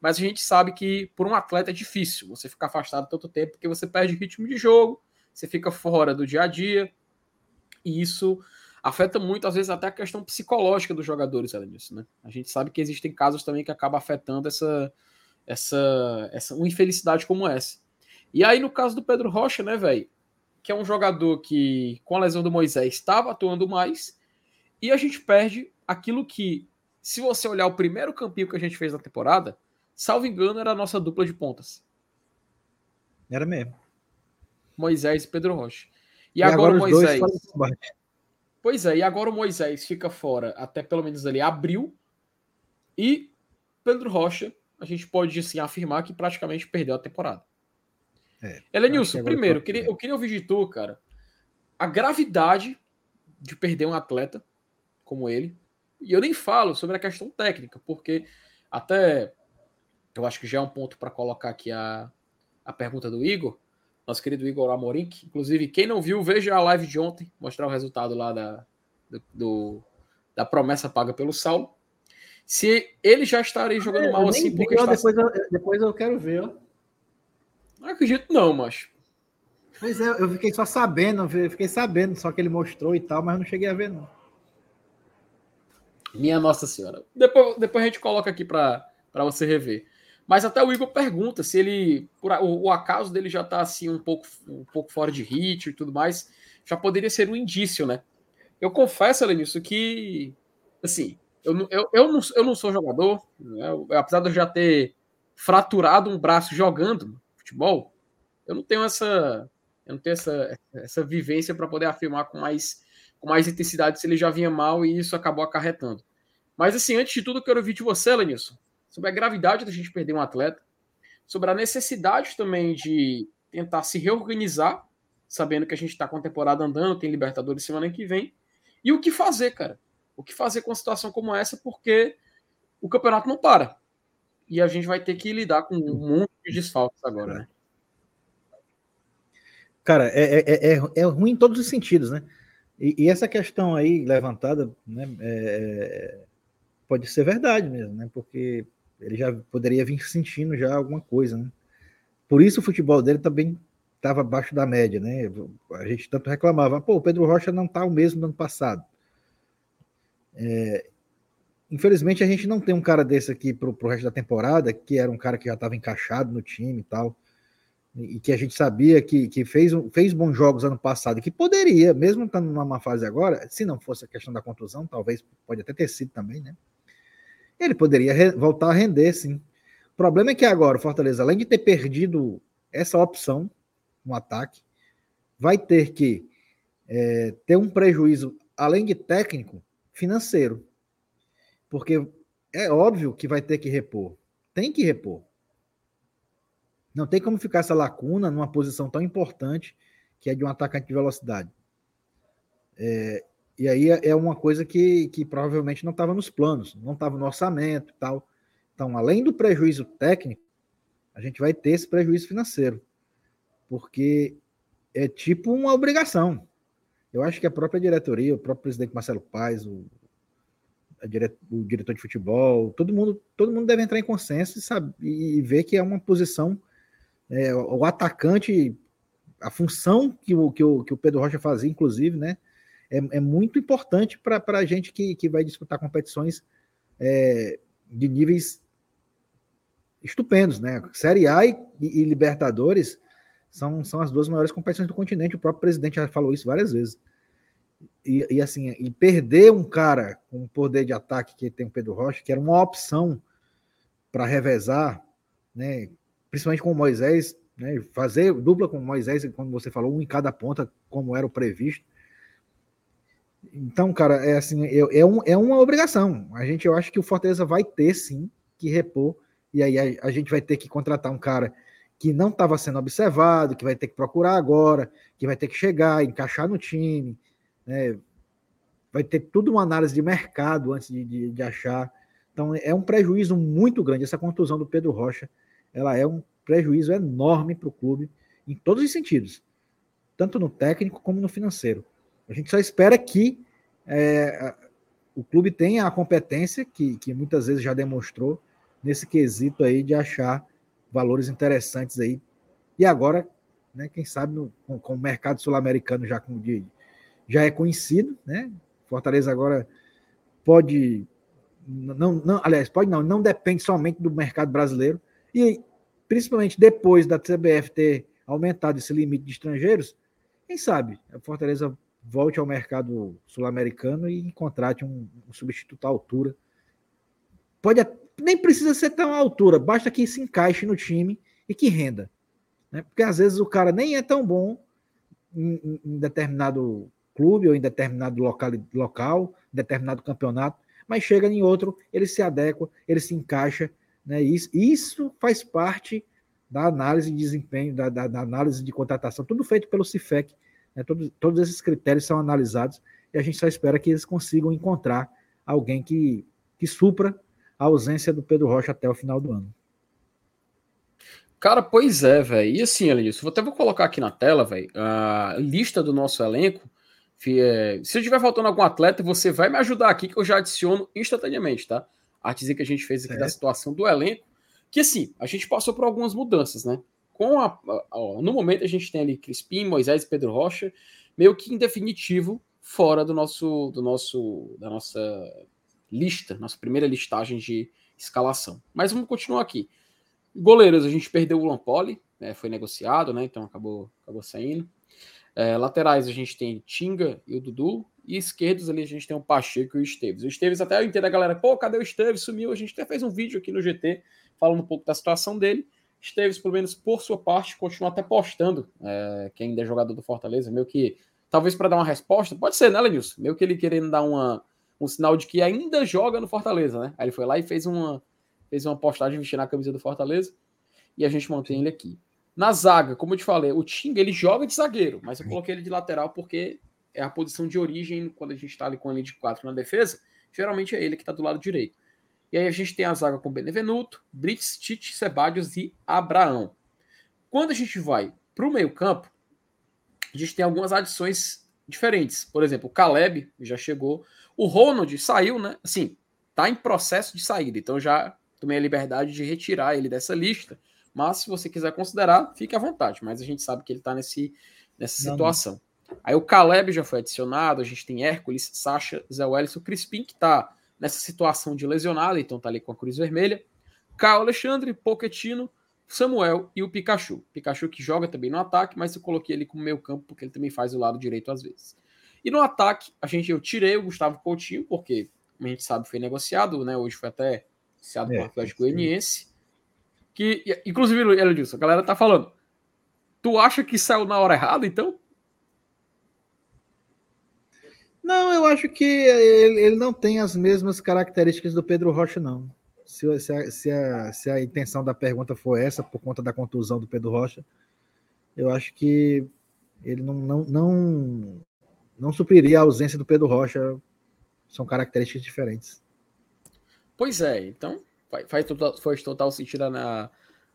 A: Mas a gente sabe que por um atleta é difícil você ficar afastado tanto tempo, porque você perde ritmo de jogo, você fica fora do dia a dia, e isso afeta muito, às vezes, até a questão psicológica dos jogadores, além disso, né? A gente sabe que existem casos também que acaba afetando essa, essa, essa uma infelicidade como essa. E aí, no caso do Pedro Rocha, né, velho? Que é um jogador que, com a lesão do Moisés, estava atuando mais, e a gente perde aquilo que, se você olhar o primeiro campinho que a gente fez na temporada, salvo engano, era a nossa dupla de pontas.
B: Era mesmo.
A: Moisés e Pedro Rocha. E, e agora, agora o Moisés. Pois é, e agora o Moisés fica fora até pelo menos ali abril. E Pedro Rocha, a gente pode assim, afirmar que praticamente perdeu a temporada. É, Elenilson, primeiro, eu queria, eu queria ouvir de tu, cara, a gravidade de perder um atleta como ele. E eu nem falo sobre a questão técnica, porque até eu acho que já é um ponto para colocar aqui a, a pergunta do Igor, nosso querido Igor Amorim, que, inclusive, quem não viu, veja a live de ontem, mostrar o resultado lá da, do, do da promessa paga pelo Saulo. Se ele já estaria jogando é, mal assim,
B: porque. Está... Depois, eu, depois eu quero ver, ó.
A: Não acredito, não, mas.
B: Pois é, eu fiquei só sabendo, eu fiquei sabendo só que ele mostrou e tal, mas não cheguei a ver, não.
A: Minha Nossa Senhora. Depois, depois a gente coloca aqui para você rever. Mas até o Igor pergunta se ele, por, o, o acaso dele já está assim um pouco, um pouco fora de ritmo e tudo mais, já poderia ser um indício, né? Eu confesso, Lenilson, que assim, eu, eu, eu, não, eu não sou jogador, né? apesar de eu já ter fraturado um braço jogando futebol, eu não tenho essa, eu não tenho essa, essa vivência para poder afirmar com mais, com mais intensidade se ele já vinha mal e isso acabou acarretando. Mas assim, antes de tudo, eu quero ouvir de você, Lenilson, sobre a gravidade da gente perder um atleta, sobre a necessidade também de tentar se reorganizar, sabendo que a gente está com a temporada andando, tem Libertadores semana que vem, e o que fazer, cara o que fazer com uma situação como essa, porque o campeonato não para. E a gente vai ter que lidar com um monte de desfalques agora, né?
B: Cara, é, é, é, é ruim em todos os sentidos, né? E, e essa questão aí levantada, né, é, pode ser verdade mesmo, né? Porque ele já poderia vir sentindo já alguma coisa, né? Por isso o futebol dele também estava abaixo da média, né? A gente tanto reclamava, pô, o Pedro Rocha não tá o mesmo do ano passado. É, infelizmente, a gente não tem um cara desse aqui pro, pro resto da temporada, que era um cara que já estava encaixado no time e tal, e que a gente sabia que, que fez, fez bons jogos ano passado, que poderia, mesmo estando numa fase agora, se não fosse a questão da contusão, talvez pode até ter sido também, né? Ele poderia voltar a render, sim. O problema é que agora o Fortaleza, além de ter perdido essa opção no ataque, vai ter que é, ter um prejuízo, além de técnico, financeiro. Porque é óbvio que vai ter que repor. Tem que repor. Não tem como ficar essa lacuna numa posição tão importante que é de um atacante de velocidade. É, e aí é, é uma coisa que, que provavelmente não estava nos planos, não estava no orçamento e tal. Então, além do prejuízo técnico, a gente vai ter esse prejuízo financeiro. Porque é tipo uma obrigação. Eu acho que a própria diretoria, o próprio presidente Marcelo Paes, o, dire, o diretor de futebol, todo mundo, todo mundo deve entrar em consenso e, sabe, e ver que é uma posição, é, o atacante, a função que o, que o, que o Pedro Rocha fazia, inclusive, né, é, é muito importante para a gente que, que vai disputar competições é, de níveis estupendos, né? Série A e, e Libertadores são, são as duas maiores competições do continente. O próprio presidente já falou isso várias vezes. E, e assim, e perder um cara com o poder de ataque que tem o Pedro Rocha, que era uma opção para revezar, né? Principalmente com o Moisés, né? Fazer dupla com o Moisés, como você falou, um em cada ponta, como era o previsto. Então, cara, é assim, é, é, um, é uma obrigação. A gente, eu acho que o Fortaleza vai ter sim que repor, e aí a, a gente vai ter que contratar um cara que não estava sendo observado, que vai ter que procurar agora, que vai ter que chegar, encaixar no time, né? vai ter tudo uma análise de mercado antes de, de, de, achar. Então é um prejuízo muito grande. Essa contusão do Pedro Rocha, ela é um prejuízo enorme para o clube em todos os sentidos, tanto no técnico como no financeiro. A gente só espera que é, o clube tenha a competência que, que muitas vezes já demonstrou nesse quesito aí de achar valores interessantes aí. E agora, né, quem sabe, no, com, com, o mercado sul-americano já, com, de, já é conhecido, né? Fortaleza agora pode. Não, não, aliás, pode não, não depende somente do mercado brasileiro. E principalmente depois da CBF ter aumentado esse limite de estrangeiros, quem sabe a Fortaleza volte ao mercado sul-americano e contrate um, um substituto à altura. Pode, nem precisa ser tão altura, basta que se encaixe no time e que renda. Né? Porque às vezes o cara nem é tão bom em, em determinado clube ou em determinado local, local, determinado campeonato, mas chega em outro, ele se adequa, ele se encaixa. Né? Isso, isso faz parte da análise de desempenho, da, da, da análise de contratação, tudo feito pelo CIFEC. Né? Todos, todos esses critérios são analisados e a gente só espera que eles consigam encontrar alguém que, que supra a ausência do Pedro Rocha até o final do ano.
A: Cara, pois é, velho. E assim, Elenilson, até vou colocar aqui na tela, velho, a lista do nosso elenco. É, se eu tiver faltando algum atleta, você vai me ajudar aqui, que eu já adiciono instantaneamente, tá? A artezinha que a gente fez aqui é. da situação do elenco. Que assim, a gente passou por algumas mudanças, né? Com a, a, no momento a gente tem ali Crispim, Moisés e Pedro Rocha, meio que em definitivo, fora do nosso, do nosso, da nossa lista, nossa primeira listagem de escalação. Mas vamos continuar aqui. Goleiros, a gente perdeu o Lampoli, né, foi negociado, né, então acabou, acabou saindo. É, laterais, a gente tem Tinga e o Dudu. E esquerdos ali a gente tem o Pacheco e o Esteves. O Esteves, até eu entendo a galera, pô, cadê o Esteves? Sumiu. A gente até fez um vídeo aqui no GT falando um pouco da situação dele. Esteves, pelo menos por sua parte, continua até postando, é, que ainda é jogador do Fortaleza, meio que, talvez para dar uma resposta, pode ser, né, Lenilson? Meio que ele querendo dar uma, um sinal de que ainda joga no Fortaleza, né? Aí ele foi lá e fez uma, fez uma postagem vestindo a camisa do Fortaleza e a gente mantém ele aqui. Na zaga, como eu te falei, o Tinga ele joga de zagueiro, mas eu coloquei ele de lateral porque é a posição de origem quando a gente está ali com ele de quatro na defesa. Geralmente é ele que está do lado direito. E aí a gente tem a zaga com Benevenuto, Brits, Tite, Sebadios e Abraão. Quando a gente vai para o meio-campo, a gente tem algumas adições diferentes. Por exemplo, o Caleb já chegou. O Ronald saiu, né? Assim, tá em processo de saída. Então já tomei a liberdade de retirar ele dessa lista. Mas se você quiser considerar, fique à vontade. Mas a gente sabe que ele está nessa situação. Não. Aí o Caleb já foi adicionado, a gente tem Hércules, Sacha, Zé Welles, o Crispim, que está nessa situação de lesionado, então está ali com a cruz vermelha. Caio Alexandre, Poquetino, Samuel e o Pikachu. Pikachu que joga também no ataque, mas eu coloquei ele como meio campo porque ele também faz o lado direito às vezes. E no ataque, a gente eu tirei o Gustavo Coutinho, porque a gente sabe foi negociado, né? Hoje foi até iniciado é, o Atlético Goianiense. Que, inclusive, Eledilson, a galera tá falando. Tu acha que saiu na hora errada, então?
B: Não, eu acho que ele, ele não tem as mesmas características do Pedro Rocha, não. Se, se, a, se, a, se a intenção da pergunta for essa, por conta da contusão do Pedro Rocha, eu acho que ele não, não, não, não supriria a ausência do Pedro Rocha. São características diferentes.
A: Pois é, então faz, total, faz total sentido na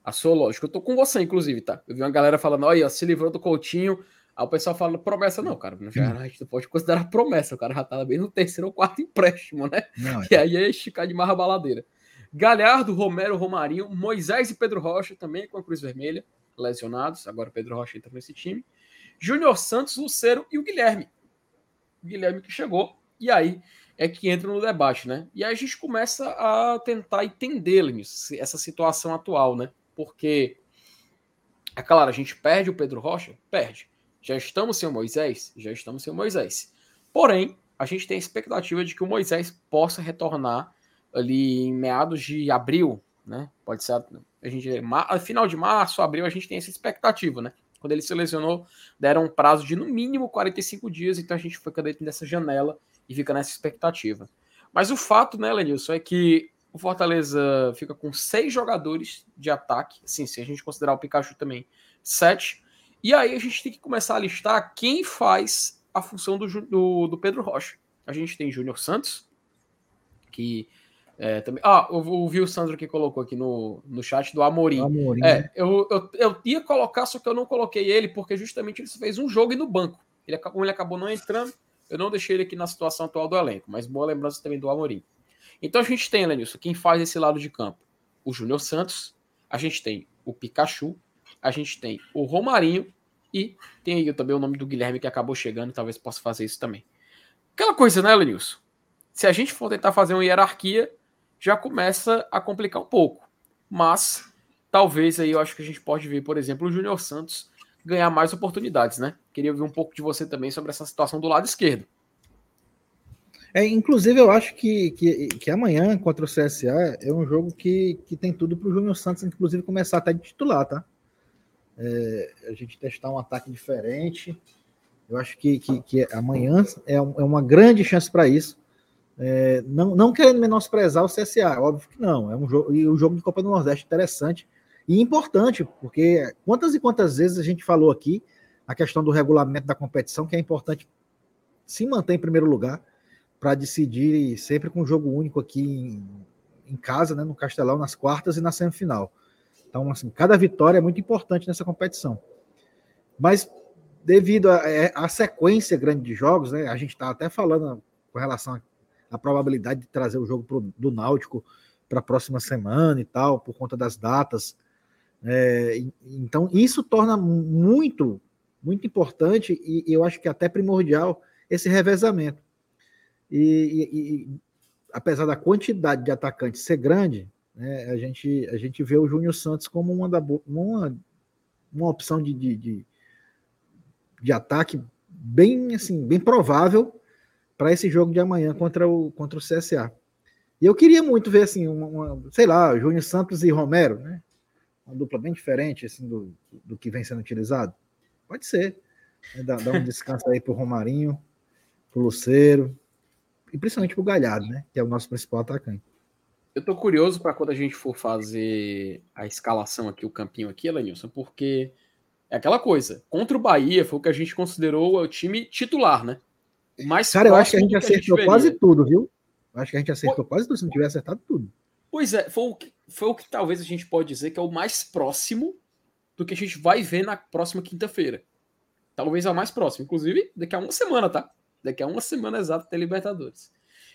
A: a sua lógica. Eu tô com você, inclusive, tá? Eu vi uma galera falando, olha, se livrou do Coutinho. Aí o pessoal fala promessa, não, cara. Já, a gente não pode considerar promessa. O cara já tá bem no terceiro ou quarto empréstimo, né? Não, é. E aí é esticar de marra baladeira. Galhardo, Romero, Romarinho, Moisés e Pedro Rocha também com a Cruz Vermelha, lesionados. Agora Pedro Rocha entra nesse time. Júnior Santos, Lucero e o Guilherme. O Guilherme que chegou. E aí é que entra no debate, né? E aí a gente começa a tentar entender, essa situação atual, né? Porque, é claro, a gente perde o Pedro Rocha? Perde. Já estamos sem o Moisés? Já estamos sem o Moisés. Porém, a gente tem a expectativa de que o Moisés possa retornar ali em meados de abril, né? Pode ser a gente final de março, abril, a gente tem essa expectativa, né? Quando ele se lesionou, deram um prazo de no mínimo 45 dias, então a gente foi dentro dessa janela e fica nessa expectativa. Mas o fato, né, Lenilson, é que o Fortaleza fica com seis jogadores de ataque, assim, se a gente considerar o Pikachu também, sete. E aí a gente tem que começar a listar quem faz a função do, do, do Pedro Rocha. A gente tem Júnior Santos, que é, também. Ah, eu ouvi o Sandro que colocou aqui no, no chat do Amorim. Amorim é, eu, eu, eu ia colocar, só que eu não coloquei ele, porque justamente ele fez um jogo e no banco. Ele, ele acabou não entrando, eu não deixei ele aqui na situação atual do elenco, mas boa lembrança também do Amorim. Então a gente tem, Lenilson, quem faz esse lado de campo? O Júnior Santos, a gente tem o Pikachu, a gente tem o Romarinho e tem aí também o nome do Guilherme que acabou chegando, talvez possa fazer isso também. Aquela coisa, né, Lenilson? Se a gente for tentar fazer uma hierarquia, já começa a complicar um pouco. Mas talvez aí eu acho que a gente pode ver, por exemplo, o Júnior Santos ganhar mais oportunidades, né? Queria ouvir um pouco de você também sobre essa situação do lado esquerdo.
B: É, inclusive, eu acho que, que, que amanhã contra o CSA é um jogo que, que tem tudo para o Júnior Santos, inclusive, começar até de titular, tá? É, a gente testar um ataque diferente. Eu acho que, que, que amanhã é, um, é, uma grande chance para isso. É, não, não querendo menosprezar o CSA, óbvio que não. É um jogo e o jogo de Copa do Nordeste interessante e importante, porque quantas e quantas vezes a gente falou aqui a questão do regulamento da competição, que é importante se manter em primeiro lugar para decidir sempre com jogo único aqui em, em, casa, né, no Castelão, nas quartas e na semifinal. Então, assim, cada vitória é muito importante nessa competição. Mas devido à sequência grande de jogos, né, a gente está até falando com relação à probabilidade de trazer o jogo pro, do Náutico para a próxima semana e tal, por conta das datas. É, então, isso torna muito, muito importante e, eu acho que até primordial esse revezamento. E, e, e apesar da quantidade de atacantes ser grande, né, a, gente, a gente vê o Júnior Santos como uma, da, uma, uma opção de, de, de, de ataque bem assim bem provável para esse jogo de amanhã contra o, contra o CSA. E eu queria muito ver, assim, uma, uma, sei lá, Júnior Santos e Romero, né? Uma dupla bem diferente, assim, do, do que vem sendo utilizado. Pode ser. Né? Dá, dá um descanso aí pro Romarinho, pro Luceiro, e principalmente pro Galhardo, né? Que é o nosso principal atacante.
A: Eu tô curioso para quando a gente for fazer a escalação aqui, o campinho aqui, Elenilson, porque é aquela coisa. Contra o Bahia foi o que a gente considerou o time titular, né?
B: Mais Cara, eu acho que a gente acertou quase tudo, viu? Acho que a gente acertou quase tudo, se não tiver acertado tudo.
A: Pois é, foi o, que, foi o que talvez a gente pode dizer que é o mais próximo do que a gente vai ver na próxima quinta-feira. Talvez é o mais próximo. Inclusive, daqui a uma semana, tá? Daqui a uma semana exata tem Libertadores.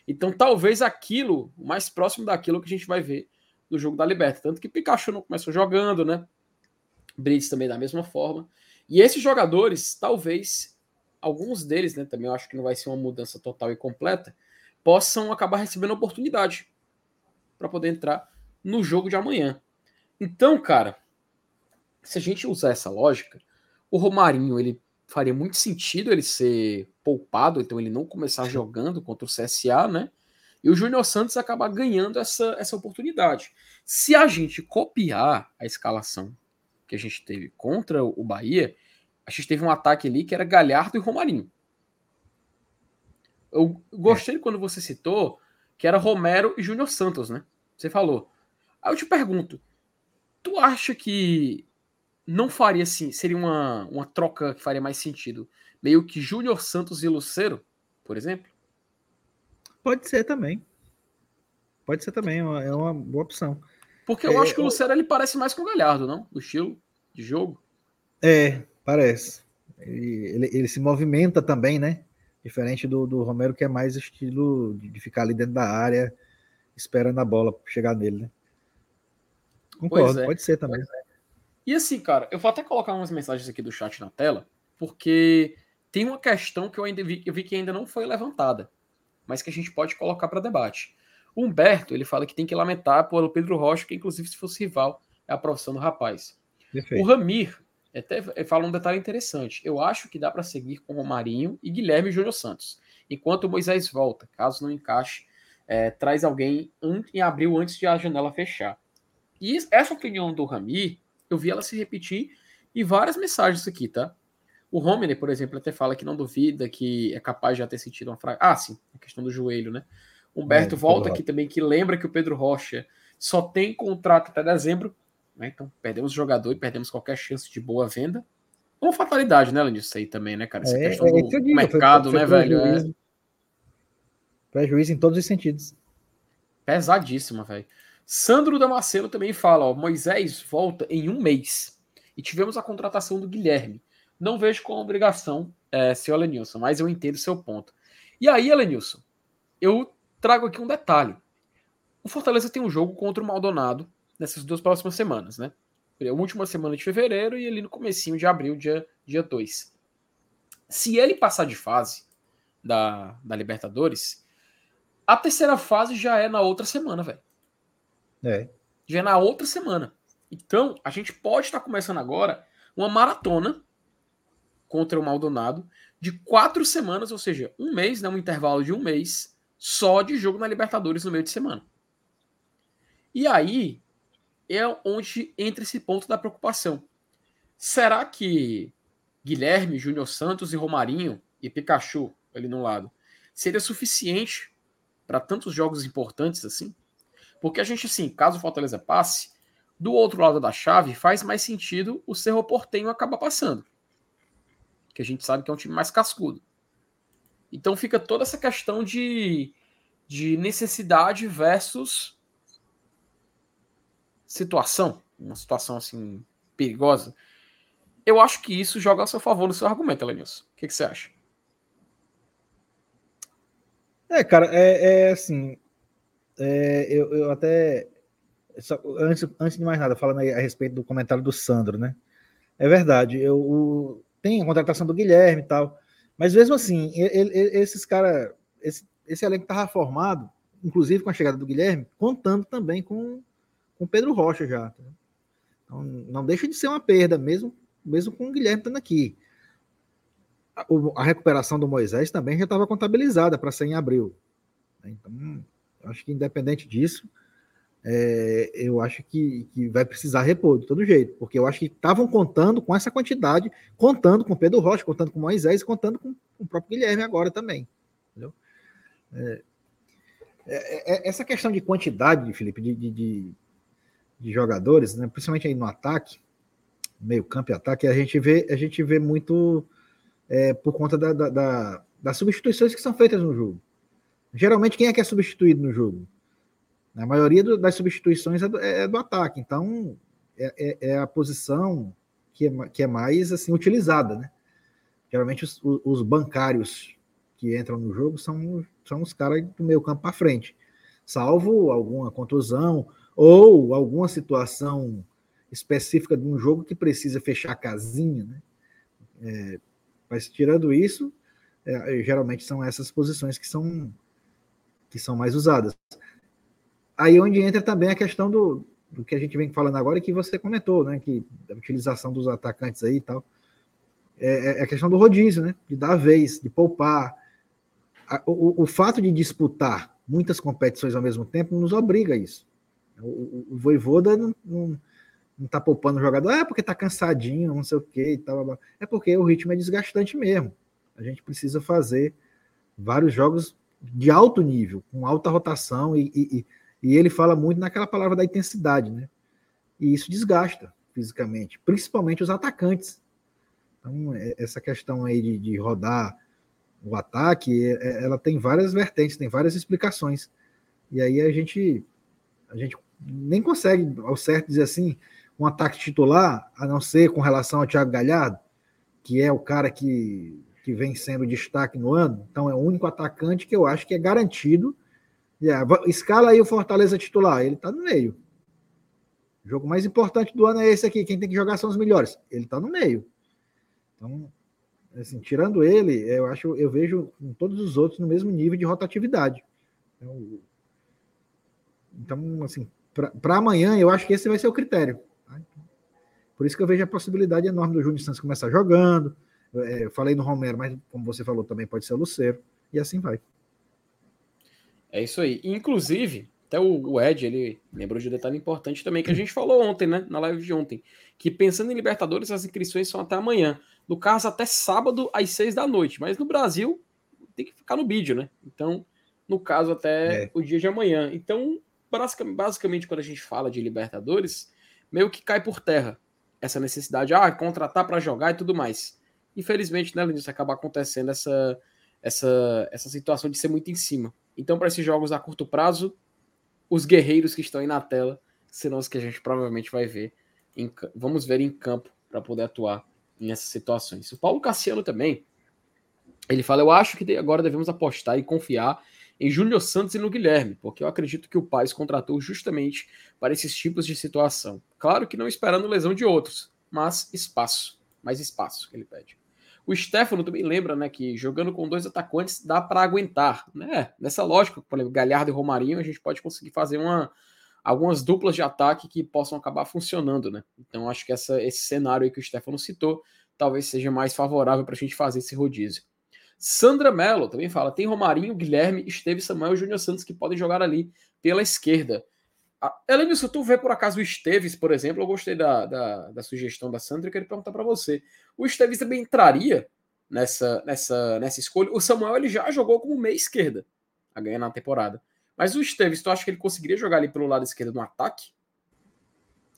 A: Então, talvez aquilo, o mais próximo daquilo que a gente vai ver no jogo da Liberta. Tanto que Pikachu não começou jogando, né? Brits também da mesma forma. E esses jogadores, talvez, alguns deles, né? Também eu acho que não vai ser uma mudança total e completa, possam acabar recebendo oportunidade para poder entrar no jogo de amanhã. Então, cara, se a gente usar essa lógica, o Romarinho ele faria muito sentido ele ser poupado, então ele não começar jogando contra o CSA, né? E o Júnior Santos acabar ganhando essa, essa oportunidade. Se a gente copiar a escalação que a gente teve contra o Bahia, a gente teve um ataque ali que era Galhardo e Romarinho. Eu gostei é. quando você citou que era Romero e Júnior Santos, né? Você falou. Aí eu te pergunto, tu acha que não faria assim, seria uma, uma troca que faria mais sentido? Meio que Júnior Santos e Lucero, por exemplo?
B: Pode ser também. Pode ser também, é uma, é uma boa opção.
A: Porque eu é, acho que o Lucero ele parece mais com o Galhardo, não? Do estilo de jogo.
B: É, parece. Ele, ele, ele se movimenta também, né? Diferente do, do Romero, que é mais estilo de, de ficar ali dentro da área, esperando a bola chegar nele, né? Concordo, é. pode ser também. É.
A: E assim, cara, eu vou até colocar umas mensagens aqui do chat na tela, porque tem uma questão que eu ainda vi, eu vi que ainda não foi levantada, mas que a gente pode colocar para debate. O Humberto, ele fala que tem que lamentar pelo Pedro Rocha, que inclusive se fosse rival, é a profissão do rapaz. Perfeito. O Ramir, até fala um detalhe interessante. Eu acho que dá para seguir com Romarinho e Guilherme e Júnior Santos. Enquanto o Moisés volta, caso não encaixe, é, traz alguém em abril antes de a janela fechar. E essa opinião do Ramir, eu vi ela se repetir em várias mensagens aqui, tá? O Romney, por exemplo, até fala que não duvida que é capaz de já ter sentido uma fraca. Ah, sim, a questão do joelho, né? Humberto é, volta aqui também que lembra que o Pedro Rocha só tem contrato até dezembro né? Então, perdemos o jogador e perdemos qualquer chance de boa venda. Uma fatalidade, né, Isso aí também, né, cara? Essa é, questão é, do digo, mercado, foi, foi né, prejuízo, velho? É...
B: Prejuízo em todos os sentidos.
A: Pesadíssima, velho. Sandro Damasceno também fala, ó, Moisés volta em um mês. E tivemos a contratação do Guilherme. Não vejo como obrigação, é, seu Elenilson, mas eu entendo seu ponto. E aí, Elenilson, eu trago aqui um detalhe. O Fortaleza tem um jogo contra o Maldonado nessas duas próximas semanas, né? A última semana de fevereiro e ali no comecinho de abril, dia, dia 2. Se ele passar de fase da, da Libertadores, a terceira fase já é na outra semana, velho.
B: É.
A: Já é na outra semana. Então, a gente pode estar começando agora uma maratona contra o Maldonado de quatro semanas, ou seja, um mês, né, um intervalo de um mês só de jogo na Libertadores no meio de semana. E aí, é onde entra esse ponto da preocupação. Será que Guilherme, Júnior Santos e Romarinho e Pikachu ali no lado seria suficiente para tantos jogos importantes assim? Porque a gente, assim, caso o Fortaleza passe, do outro lado da chave faz mais sentido o Cerro Portenho acabar passando. Que a gente sabe que é um time mais cascudo. Então fica toda essa questão de, de necessidade versus situação, uma situação assim perigosa, eu acho que isso joga a seu favor no seu argumento, Elenilson. O que, que você acha?
B: É, cara, é, é assim. É, eu, eu até. Só, antes, antes de mais nada, falando a respeito do comentário do Sandro, né? É verdade. Eu, o, tem a contratação do Guilherme e tal. Mas mesmo assim, ele, ele, esses caras. Esse, esse elenco estava formado, inclusive com a chegada do Guilherme, contando também com o Pedro Rocha já. Tá? Então, não deixa de ser uma perda, mesmo, mesmo com o Guilherme estando aqui a recuperação do Moisés também já estava contabilizada para ser em abril. Né? Então, acho que independente disso, é, eu acho que, que, vai precisar repor de todo jeito, porque eu acho que estavam contando com essa quantidade, contando com Pedro Rocha, contando com Moisés, contando com, com o próprio Guilherme agora também. Entendeu? É, é, é essa questão de quantidade, Felipe, de, de, de, jogadores, né, principalmente aí no ataque, meio campo e ataque, a gente vê, a gente vê muito é, por conta da, da, da, das substituições que são feitas no jogo. Geralmente, quem é que é substituído no jogo? A maioria do, das substituições é do, é, é do ataque, então é, é, é, a posição que é, que é mais assim utilizada, né? Geralmente os, os bancários que entram no jogo são, são os caras do meio campo para frente, salvo alguma contusão ou alguma situação específica de um jogo que precisa fechar a casinha, né? É, mas tirando isso, é, geralmente são essas posições que são que são mais usadas. Aí onde entra também a questão do, do que a gente vem falando agora e que você comentou, né? Que a utilização dos atacantes aí e tal. É, é, é a questão do rodízio, né? De dar a vez, de poupar. o, o, fato de disputar muitas competições ao mesmo tempo nos obriga a isso. O, o, Voivoda não, não não tá poupando o jogador, é porque tá cansadinho, não sei o que e tal. É porque o ritmo é desgastante mesmo. A gente precisa fazer vários jogos de alto nível, com alta rotação, e, e, e ele fala muito naquela palavra da intensidade, né? E isso desgasta fisicamente, principalmente os atacantes. Então, é, essa questão aí de, de rodar o ataque, é, é, ela tem várias vertentes, tem várias explicações. E aí a gente, a gente nem consegue, ao certo, dizer assim, um ataque titular, a não ser com relação ao Thiago Galhardo, que é o cara que, que vem sendo destaque no ano. Então é o único atacante que eu acho que é garantido. Yeah, escala aí o Fortaleza titular, ele está no meio. O jogo mais importante do ano é esse aqui. Quem tem que jogar são os melhores. Ele está no meio. Então, assim, tirando ele, eu acho, eu vejo todos os outros no mesmo nível de rotatividade. Então, então assim, para amanhã, eu acho que esse vai ser o critério. Por isso que eu vejo a possibilidade enorme do Júnior Santos começar jogando. É, falei no Romero, mas como você falou, também pode ser o Luceiro. E assim vai.
A: É isso aí. Inclusive, até o Ed, ele lembrou de um detalhe importante também que a gente falou ontem, né? Na live de ontem. Que pensando em Libertadores, as inscrições são até amanhã. No caso, até sábado, às seis da noite. Mas no Brasil, tem que ficar no vídeo, né? Então, no caso, até é. o dia de amanhã. Então, basicamente, quando a gente fala de Libertadores, meio que cai por terra essa necessidade, ah, contratar para jogar e tudo mais. Infelizmente, né, Lenilson, acaba acontecendo essa, essa, essa situação de ser muito em cima. Então, para esses jogos a curto prazo, os guerreiros que estão aí na tela serão os que a gente provavelmente vai ver, em, vamos ver em campo para poder atuar nessas situações. O Paulo Cassiano também, ele fala, eu acho que agora devemos apostar e confiar em Júnior Santos e no Guilherme, porque eu acredito que o Paz contratou justamente para esses tipos de situação. Claro que não esperando lesão de outros, mas espaço, mais espaço que ele pede. O Stefano também lembra, né, que jogando com dois atacantes dá para aguentar, né? Nessa lógica, por exemplo, Galhardo e Romarinho, a gente pode conseguir fazer uma algumas duplas de ataque que possam acabar funcionando, né? Então acho que essa, esse cenário aí que o Stefano citou talvez seja mais favorável para a gente fazer esse rodízio. Sandra Mello também fala: tem Romarinho, Guilherme, Esteves, Samuel e Júnior Santos que podem jogar ali pela esquerda. Além se tu vê por acaso o Esteves, por exemplo, eu gostei da, da, da sugestão da Sandra, eu queria perguntar para você. O Esteves também entraria nessa, nessa, nessa escolha? O Samuel ele já jogou como meia esquerda a ganhar na temporada. Mas o Esteves, tu acha que ele conseguiria jogar ali pelo lado esquerdo no ataque?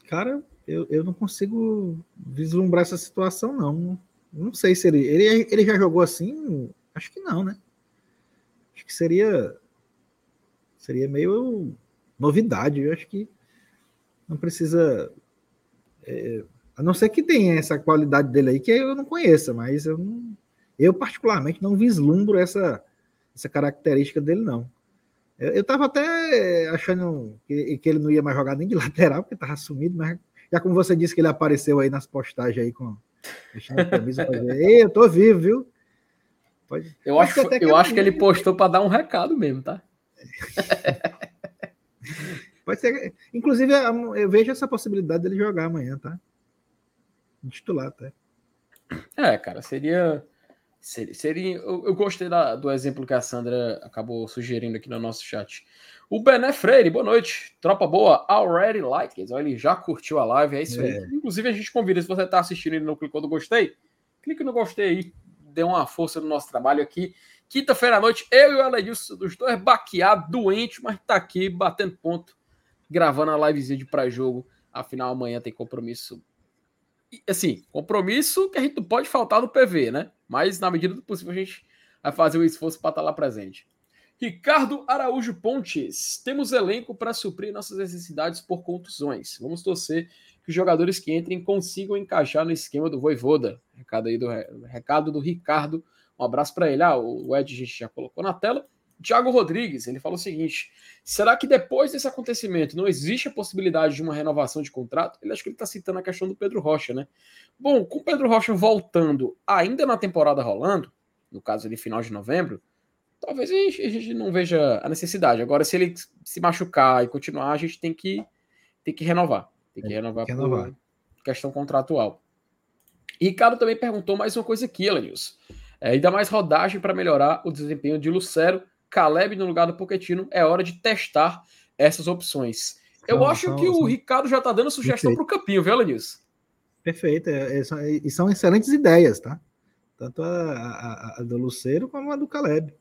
B: Cara, eu, eu não consigo vislumbrar essa situação, não. Não sei se ele, ele. Ele já jogou assim? Acho que não, né? Acho que seria. Seria meio novidade. Eu acho que não precisa É, a não ser que tenha essa qualidade dele aí que eu não conheça, mas eu, não, eu particularmente não vislumbro essa, essa característica dele, não. Eu, eu tava até achando que, que, ele não ia mais jogar nem de [LAUGHS] lateral, porque tava sumido, mas já como você disse que ele apareceu aí nas postagens aí com a camisa, Ei, eu tô vivo, viu?
A: Pode... Eu acho, eu que, acho que ele postou para dar um recado mesmo, tá? [LAUGHS]
B: Pode ser. Inclusive, eu vejo essa possibilidade dele jogar amanhã, tá? titular até.
A: É, cara, seria. Seria, seria eu, eu, gostei da, do exemplo que a Sandra acabou sugerindo aqui no nosso chat. O Bené Freire, boa noite. Tropa boa, already like it. Ele já curtiu a live, é isso é. aí. Inclusive, a gente convida, se você está assistindo e não clicou no gostei, clique no gostei aí, dê uma força no nosso trabalho aqui. Quinta-feira à noite, eu e o Aledilson, dos dois baqueados, doente, mas tá aqui batendo ponto, gravando a livezinha de pré-jogo. Afinal, amanhã tem compromisso assim, compromisso que a gente não pode faltar no PV, né? Mas na medida do possível a gente vai fazer o esforço para estar tá lá presente. Ricardo Araújo Pontes, temos elenco para suprir nossas necessidades por contusões. Vamos torcer que os jogadores que entrem consigam encaixar no esquema do Voivoda. Recado aí do recado do Ricardo. Um abraço para ele. Ah, o Ed a gente já colocou na tela. Tiago Rodrigues, ele fala o seguinte: será que depois desse acontecimento não existe a possibilidade de uma renovação de contrato? Ele acho que ele está citando a questão do Pedro Rocha, né? Bom, com o Pedro Rocha voltando ainda na temporada rolando, no caso ali final de novembro, talvez a gente, a gente não veja a necessidade. Agora, se ele se machucar e continuar, a gente tem que, tem que renovar. Tem que renovar, tem que renovar. por questão contratual. E Ricardo também perguntou mais uma coisa aqui, Elenilson. É, ainda mais rodagem para melhorar o desempenho de Lucero Caleb no lugar do Poquetino, é hora de testar essas opções. Eu não, acho não, que não, o Ricardo já está dando sugestão para o Campinho, viu, Elenilson?
B: Perfeito, é, é, e são excelentes ideias, tá? Tanto a, a, a, do Luceiro como a do Caleb.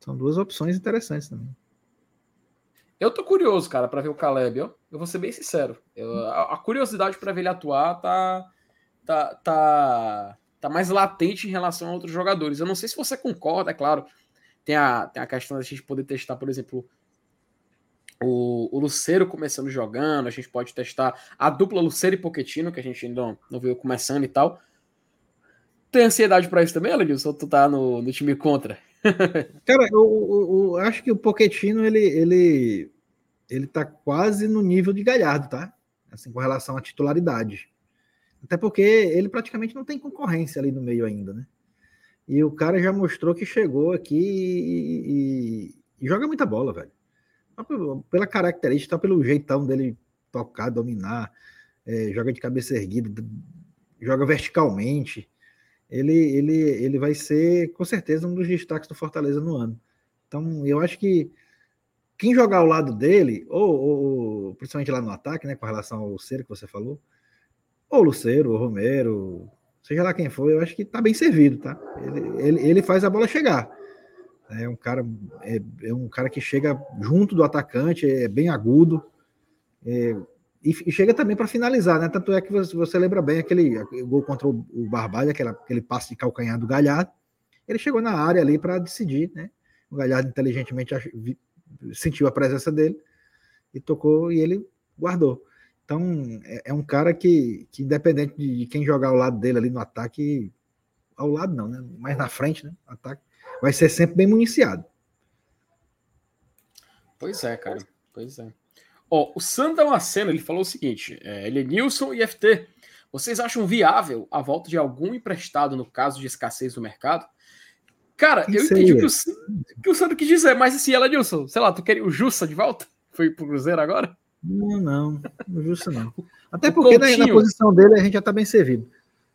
B: São duas opções interessantes também.
A: Eu tô curioso, cara, para ver o Caleb, ó. Eu vou ser bem sincero. Eu, a, a, curiosidade para ver ele atuar tá, tá, tá, tá mais latente em relação a outros jogadores. Eu não sei se você concorda, é claro. Tem a, tem a questão da gente poder testar, por exemplo, o, o Luceiro começando jogando, a gente pode testar a dupla Luceiro e Poquetino, que a gente ainda não, viu começando e tal. Tem ansiedade para isso também, Elenilson? Ou tu tá no, no time contra? [LAUGHS]
B: Cara, eu, eu, eu, acho que o Poquetino, ele, ele, ele tá quase no nível de Galhardo, tá? Assim, com relação à titularidade. Até porque ele praticamente não tem concorrência ali no meio ainda, né? E o cara já mostrou que chegou aqui e, e, e joga muita bola, velho. Pela característica, pelo jeitão dele tocar, dominar, é, joga de cabeça erguida, joga verticalmente. Ele, ele, ele vai ser, com certeza, um dos destaques do Fortaleza no ano. Então, eu acho que quem jogar ao lado dele, ou, ou principalmente lá no ataque, né, com relação ao Luceiro que você falou, ou Luceiro, ou Romero, seja lá quem for, eu acho que está bem servido, tá? Ele, ele, ele, faz a bola chegar. É um cara, é, é, um cara que chega junto do atacante, é bem agudo. É, e, e, chega também para finalizar, né? Tanto é que você, você lembra bem aquele gol contra o, o Barbalho, aquela, aquele passe de calcanhar do Galhardo. Ele chegou na área ali para decidir, né? O Galhardo inteligentemente sentiu a presença dele e tocou e ele guardou. Então, é, é, um cara que, que independente de quem jogar ao lado dele ali no ataque, ao lado não, né? Mais na frente, né? Ataque, vai ser sempre bem municiado.
A: Pois é, cara. Pois é. Ó, o Sandra Macena, ele falou o seguinte: é, ele é Nilson e FT. Vocês acham viável a volta de algum emprestado no caso de escassez do mercado? Cara, eu entendi o que o, que o Sandro quis dizer, mas assim, ela, Nilson, sei lá, tu queria o Jussa de volta? Foi pro Cruzeiro agora?
B: Não, não, não justo não. Até porque na, na, posição dele a gente já tá bem servido.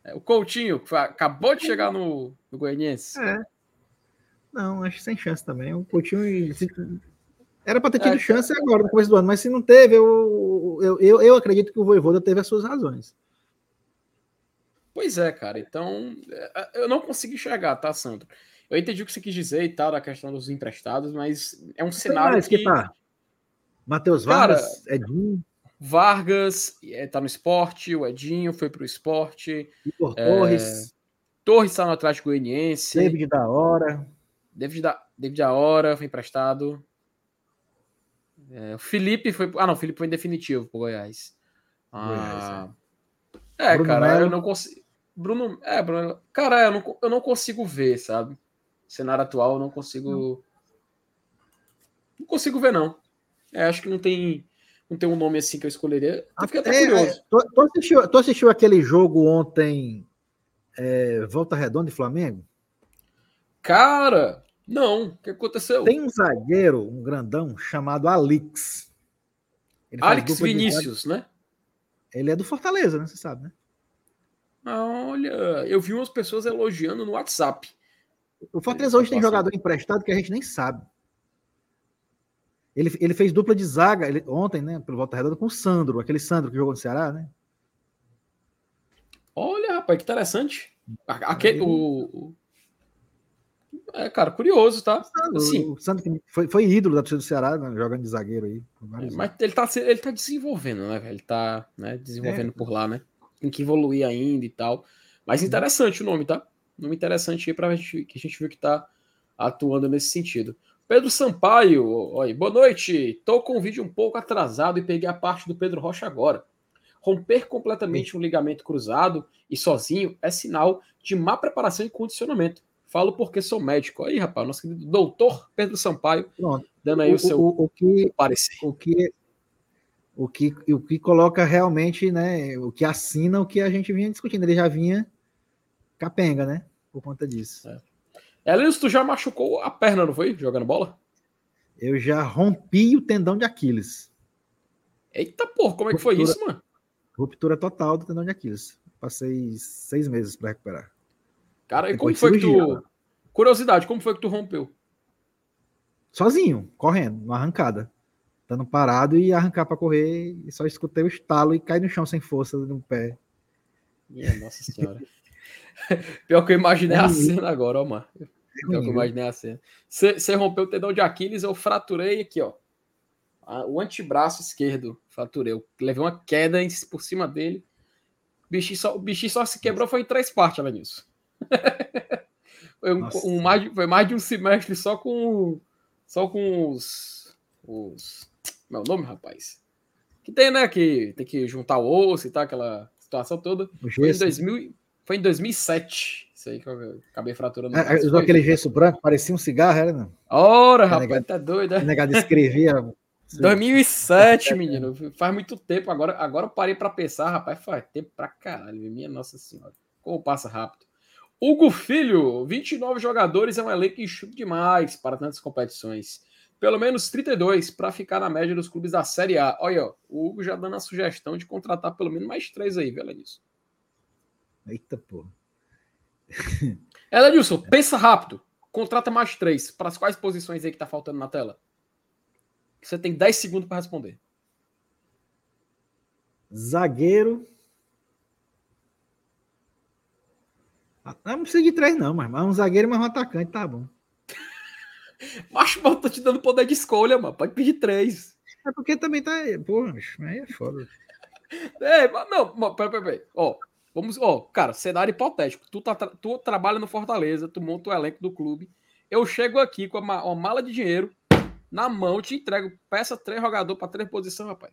A: É, o Coutinho acabou de chegar no, no Goianiense.
B: É. Não, acho sem chance também. O Coutinho era para ter tido é, chance agora, no começo do ano, mas se não teve, eu, eu, eu, eu acredito que o Voivoda teve as suas razões.
A: Pois é, cara. Então, é, eu não consegui enxergar, tá, Sandro? Eu entendi o que você quis dizer e tal, da questão dos emprestados, mas é um cenário que... que tá.
B: Matheus Vargas, Cara, Edinho.
A: Vargas é, tá no esporte, o Edinho foi pro esporte.
B: Igor é, Torres.
A: Torres está no Atlético Goianiense.
B: David da Hora.
A: David da, David da Hora foi emprestado. É, o Felipe foi. Ah, não, o Felipe foi em definitivo pro Goiás. Ah, Goiás é. É, cara, Melo. eu não consigo. Bruno. É, Bruno. Cara, eu não, eu não consigo ver, sabe? cenário atual, eu não consigo. Não, não consigo ver, não. É, acho que não tem. Não tem um nome assim que eu escolheria. Eu fiquei até é, curioso. É,
B: tu, tu, assistiu, tu assistiu aquele jogo ontem, é, Volta Redonda e Flamengo?
A: Cara, não. O que aconteceu?
B: Tem um zagueiro, um grandão, chamado Alix.
A: Alex Vinícius, né?
B: Ele é do Fortaleza, né? Você sabe, né?
A: Olha, eu vi umas pessoas elogiando no WhatsApp.
B: O Fortaleza hoje tem jogador emprestado que a gente nem sabe. Ele, ele fez dupla de zaga ele, ontem, né? Pelo Volta Redonda com o Sandro, aquele Sandro que jogou no Ceará, né?
A: Olha, rapaz, que interessante. Aquele, o, é, cara, curioso, tá?
B: Assim, o Sandro foi, foi ídolo da torcida do Ceará, né, jogando de zagueiro aí.
A: É, mas ele tá, ele tá desenvolvendo, né, velho? Ele tá né, desenvolvendo é. por lá, né? Tem que evoluir ainda e tal. Mas interessante o nome, tá? Nome interessante aí pra gente, que a gente viu que tá atuando nesse sentido. Pedro Sampaio, oi, boa noite. Tô com o vídeo um pouco atrasado e peguei a parte do Pedro Rocha agora. Romper completamente um ligamento cruzado e sozinho é sinal de má preparação e condicionamento. Falo porque sou médico. Aí, rapaz, nosso querido doutor Pedro Sampaio,
B: Pronto. dando aí o, o seu o, o que, parecer. O que, o, que, o que coloca realmente, né? O que assina o que a gente vinha discutindo. Ele já vinha capenga, né? Por conta disso. É.
A: Elias, tu já machucou a perna, não foi? Jogando bola?
B: Eu já rompi o tendão de Aquiles.
A: Eita porra, como é que foi isso, mano?
B: Ruptura total do tendão de Aquiles. Passei seis meses para recuperar.
A: Cara, e como foi que tu. Curiosidade, como foi que tu rompeu?
B: Sozinho, correndo, uma arrancada. Estando parado e arrancar para correr, e só escutei o estalo e caí no chão sem força no pé.
A: Minha nossa senhora. [LAUGHS] Pior que eu imaginei é a cena agora, ó, mano. Pior que eu imaginei a cena. Você rompeu o tendão de Aquiles, eu fraturei aqui, ó. O antebraço esquerdo, fraturei. Eu levei uma queda por cima dele. O bichinho só, o bichinho só se quebrou, foi em três partes, disso. [LAUGHS] foi, um, um, mais, foi mais de um semestre só com só com os, os meu nome, rapaz. Que tem, né? Que tem que juntar o osso e tal, aquela situação toda. Foi em, 2000, foi em 2007. Isso aí que eu acabei fraturando.
B: É, usou aquele gesso branco, parecia um cigarro, era, não?
A: Ora, rapaz, negado, tá doido, né?
B: negado escrevia. [LAUGHS]
A: 2007, [LAUGHS] menino. Faz muito tempo. Agora, agora eu parei para pensar, rapaz. Faz tempo pra caralho. Minha Nossa Senhora. Como passa rápido. Hugo Filho, 29 jogadores é um elenco enxuto demais para tantas competições. Pelo menos 32 para ficar na média dos clubes da Série A. Olha, ó, o Hugo já dando a sugestão de contratar pelo menos mais três aí, velho, nisso.
B: Eita porra.
A: Elenilson, pensa rápido. Contrata mais três. Para as quais posições aí que tá faltando na tela? Você tem 10 segundos para responder.
B: Zagueiro, Não precisa de três, não, mas um zagueiro mais um atacante, tá bom. [LAUGHS]
A: Macho, eu tô te dando poder de escolha, mano. Pode pedir três.
B: É porque também tá. Porra, aí é foda. [LAUGHS]
A: É, não, peraí, peraí. Ó, vamos. Ó, cara, cenário hipotético. Tu, tá, tu trabalha no Fortaleza, tu monta o elenco do clube. Eu chego aqui com uma, uma mala de dinheiro na mão, te entrego, peça três jogadores para três posições, rapaz.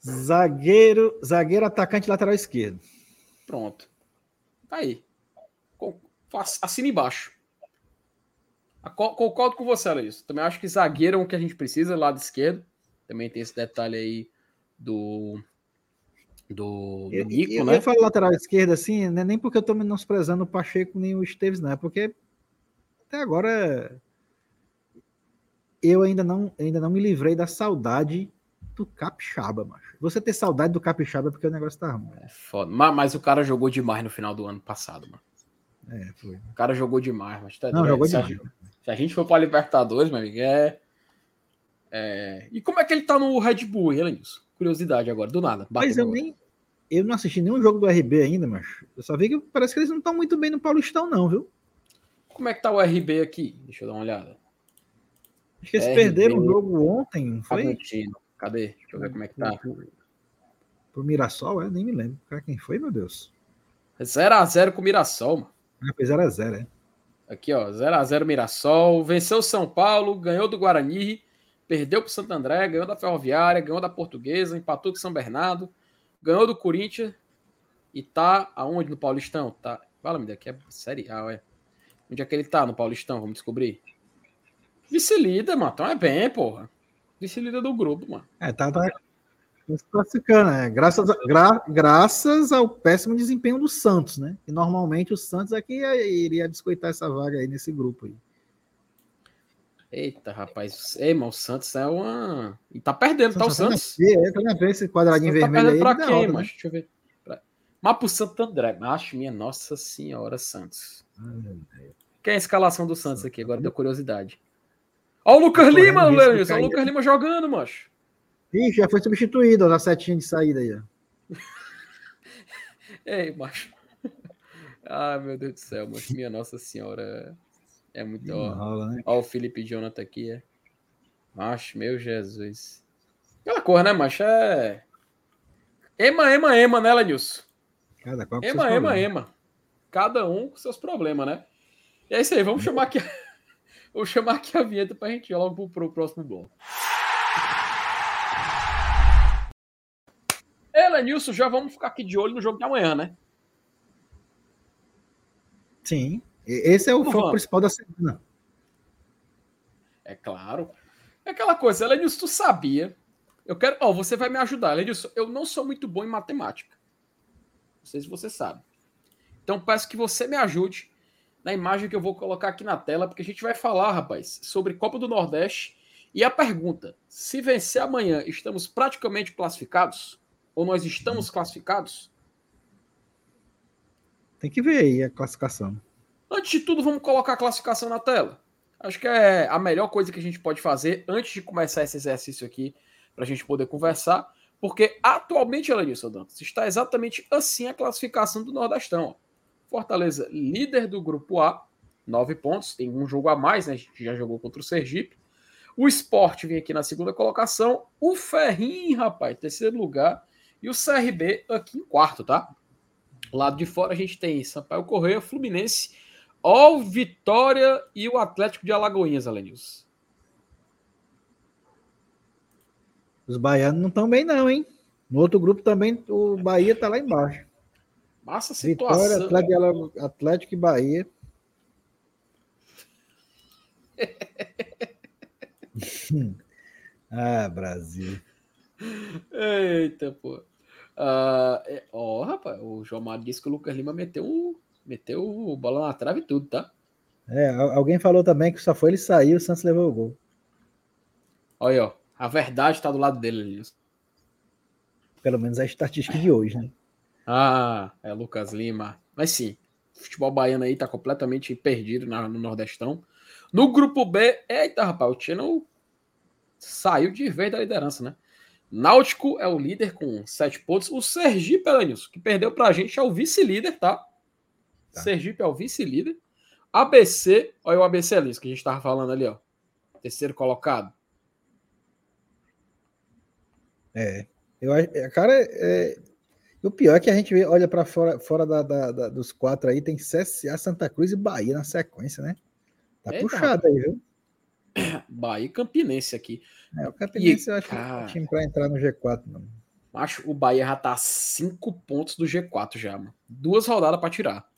B: Zagueiro, zagueiro, atacante, lateral esquerdo.
A: Pronto. Tá aí. Assina embaixo. Concordo com você, Alex. Também acho que zagueiro é o que a gente precisa, lado esquerdo. Também tem esse detalhe aí do. Do, do Nico, eu,
B: né? Eu falo lateral esquerdo assim, não é nem porque eu tô menosprezando o Pacheco nem o Esteves, não. É porque até agora eu ainda não, ainda não me livrei da saudade do Capixaba, macho. Você ter saudade do Capixaba é porque o negócio tá ruim.
A: É foda. Mas, mas, o cara jogou demais no final do ano passado, mano.
B: É, foi.
A: O cara jogou demais, mas tá
B: Não, jogou
A: se
B: demais.
A: A, se a gente for para Libertadores, meu amigo, é, é. E como é que ele tá no Red Bull, hein, Curiosidade agora, do nada.
B: Mas eu nem. Eu não assisti nenhum jogo do RB ainda, mas eu só vi que parece que eles não estão muito bem no Paulistão, não, viu?
A: Como é que tá o RB aqui? Deixa eu dar uma olhada.
B: Acho que eles RB... perderam o jogo ontem, não foi?
A: Cadê? Deixa eu ver como é que tá.
B: Pro Mirassol, é? Nem me lembro. Cara, quem foi, meu Deus?
A: 0x0 com o Mirassol, mano.
B: Ah, foi 0x0, é.
A: Aqui, ó. 0x0 Mirassol. Venceu São Paulo, ganhou do Guarani, perdeu para o Santo André, ganhou da Ferroviária, ganhou da Portuguesa, empatou com São Bernardo, ganhou do Corinthians e tá aonde no Paulistão? Tá, fala-me daqui, é Série A, ué. Onde é que ele tá no Paulistão? Vamos descobrir. Vice-líder, mano. Então é bem, porra. Vice-líder do grupo, mano.
B: É, tá, tá se classificando, né? Graças, a, gra, graças ao péssimo desempenho do Santos, né? E normalmente o Santos aqui é iria biscoitar essa vaga aí nesse grupo aí.
A: Eita, rapaz. Ei, mas o Santos é uma. E tá perdendo, tá o Santos.
B: É, tá ver esse quadradinho tá vermelho aí.
A: Pra quem, derrota? Né? Deixa eu ver. Mas pro Santo André. Acho minha Nossa Senhora Santos. Ai, quem é a escalação do Santos aqui? Agora deu curiosidade. Ó o Lucas Lima, Leandro. Ó o Lucas Lima jogando, macho.
B: Ih, já foi substituído na setinha de saída aí. [LAUGHS]
A: Ei, macho. [LAUGHS] Ah, meu Deus do céu, macho. Minha Nossa Senhora. É muito. Ó, rola, né? ó o Felipe Jonathan aqui, é. Macho, meu Jesus. Aquela cor, né, macho? É. Ema, ema, ema, né, Lenilson? Cada qual ema, ema, ema. Cada um com seus problemas, né? E é isso aí, vamos chamar aqui. [LAUGHS] Vou chamar aqui a vinheta pra gente ir logo pro, pro próximo bloco. Ela, Nilson, já vamos ficar aqui de olho no jogo de amanhã, né?
B: Sim. Esse é o foco principal da semana.
A: É claro. É aquela coisa, Elenilson, tu sabia? Eu quero. Ó, oh, você vai me ajudar, Elenilson. Eu não sou muito bom em matemática. Não sei se você sabe. Então peço que você me ajude na imagem que eu vou colocar aqui na tela, porque a gente vai falar, rapaz, sobre Copa do Nordeste. E a pergunta: se vencer amanhã, estamos praticamente classificados? Ou nós estamos classificados?
B: Tem que ver aí a classificação.
A: Antes de tudo, vamos colocar a classificação na tela. Acho que é a melhor coisa que a gente pode fazer antes de começar esse exercício aqui, para a gente poder conversar. Porque atualmente, Elenilson Dantas, está exatamente assim a classificação do Nordestão. Fortaleza, líder do grupo A, nove pontos, tem um jogo a mais, né? A gente já jogou contra o Sergipe. O Sport vem aqui na segunda colocação. O Ferrinho, rapaz, terceiro lugar. E o CRB aqui em quarto, tá? Lado de fora a gente tem Sampaio Correia, Fluminense, All Vitória e o Atlético de Alagoinhas, Alenils.
B: Os baianos não estão bem, não, hein? No outro grupo também o Bahia tá lá embaixo.
A: Massa situação.
B: Vitória, Atlético, Atlético e Bahia. [LAUGHS] ah, Brasil.
A: Eita, pô. Uh, é, ó, rapaz, o João Mário disse que o Lucas Lima meteu, meteu o bola na trave e tudo, tá?
B: É, alguém falou também que só foi ele sair e o Santos levou o gol.
A: Olha, ó, a verdade tá do lado dele, Linus.
B: Pelo menos a estatística de hoje, né?
A: Ah, é Lucas Lima. Mas sim, o futebol baiano aí tá completamente perdido na, no Nordestão. No grupo B, eita, rapaz, o Chino saiu de vez da liderança, né? Náutico é o líder com sete pontos. O Sergipe, Elenilson, que perdeu pra gente, é o vice-líder, tá? Tá? Sergipe é o vice-líder. ABC, olha o ABC ali, que a gente tava falando ali, ó. Terceiro colocado.
B: É. Eu, é, cara, é, o pior é que a gente olha para fora, fora da, da, da, dos quatro aí, tem CSA, Santa Cruz e Bahia na sequência, né? Tá Eita, puxado aí, viu? [CLEARS THROAT]
A: Bahia e Campinense aqui.
B: É, o Campinense e, eu acho cara, que é time para entrar no G4, não.
A: Acho o Bahia já tá a 5 pontos do G4 já, mano. Duas rodadas para tirar.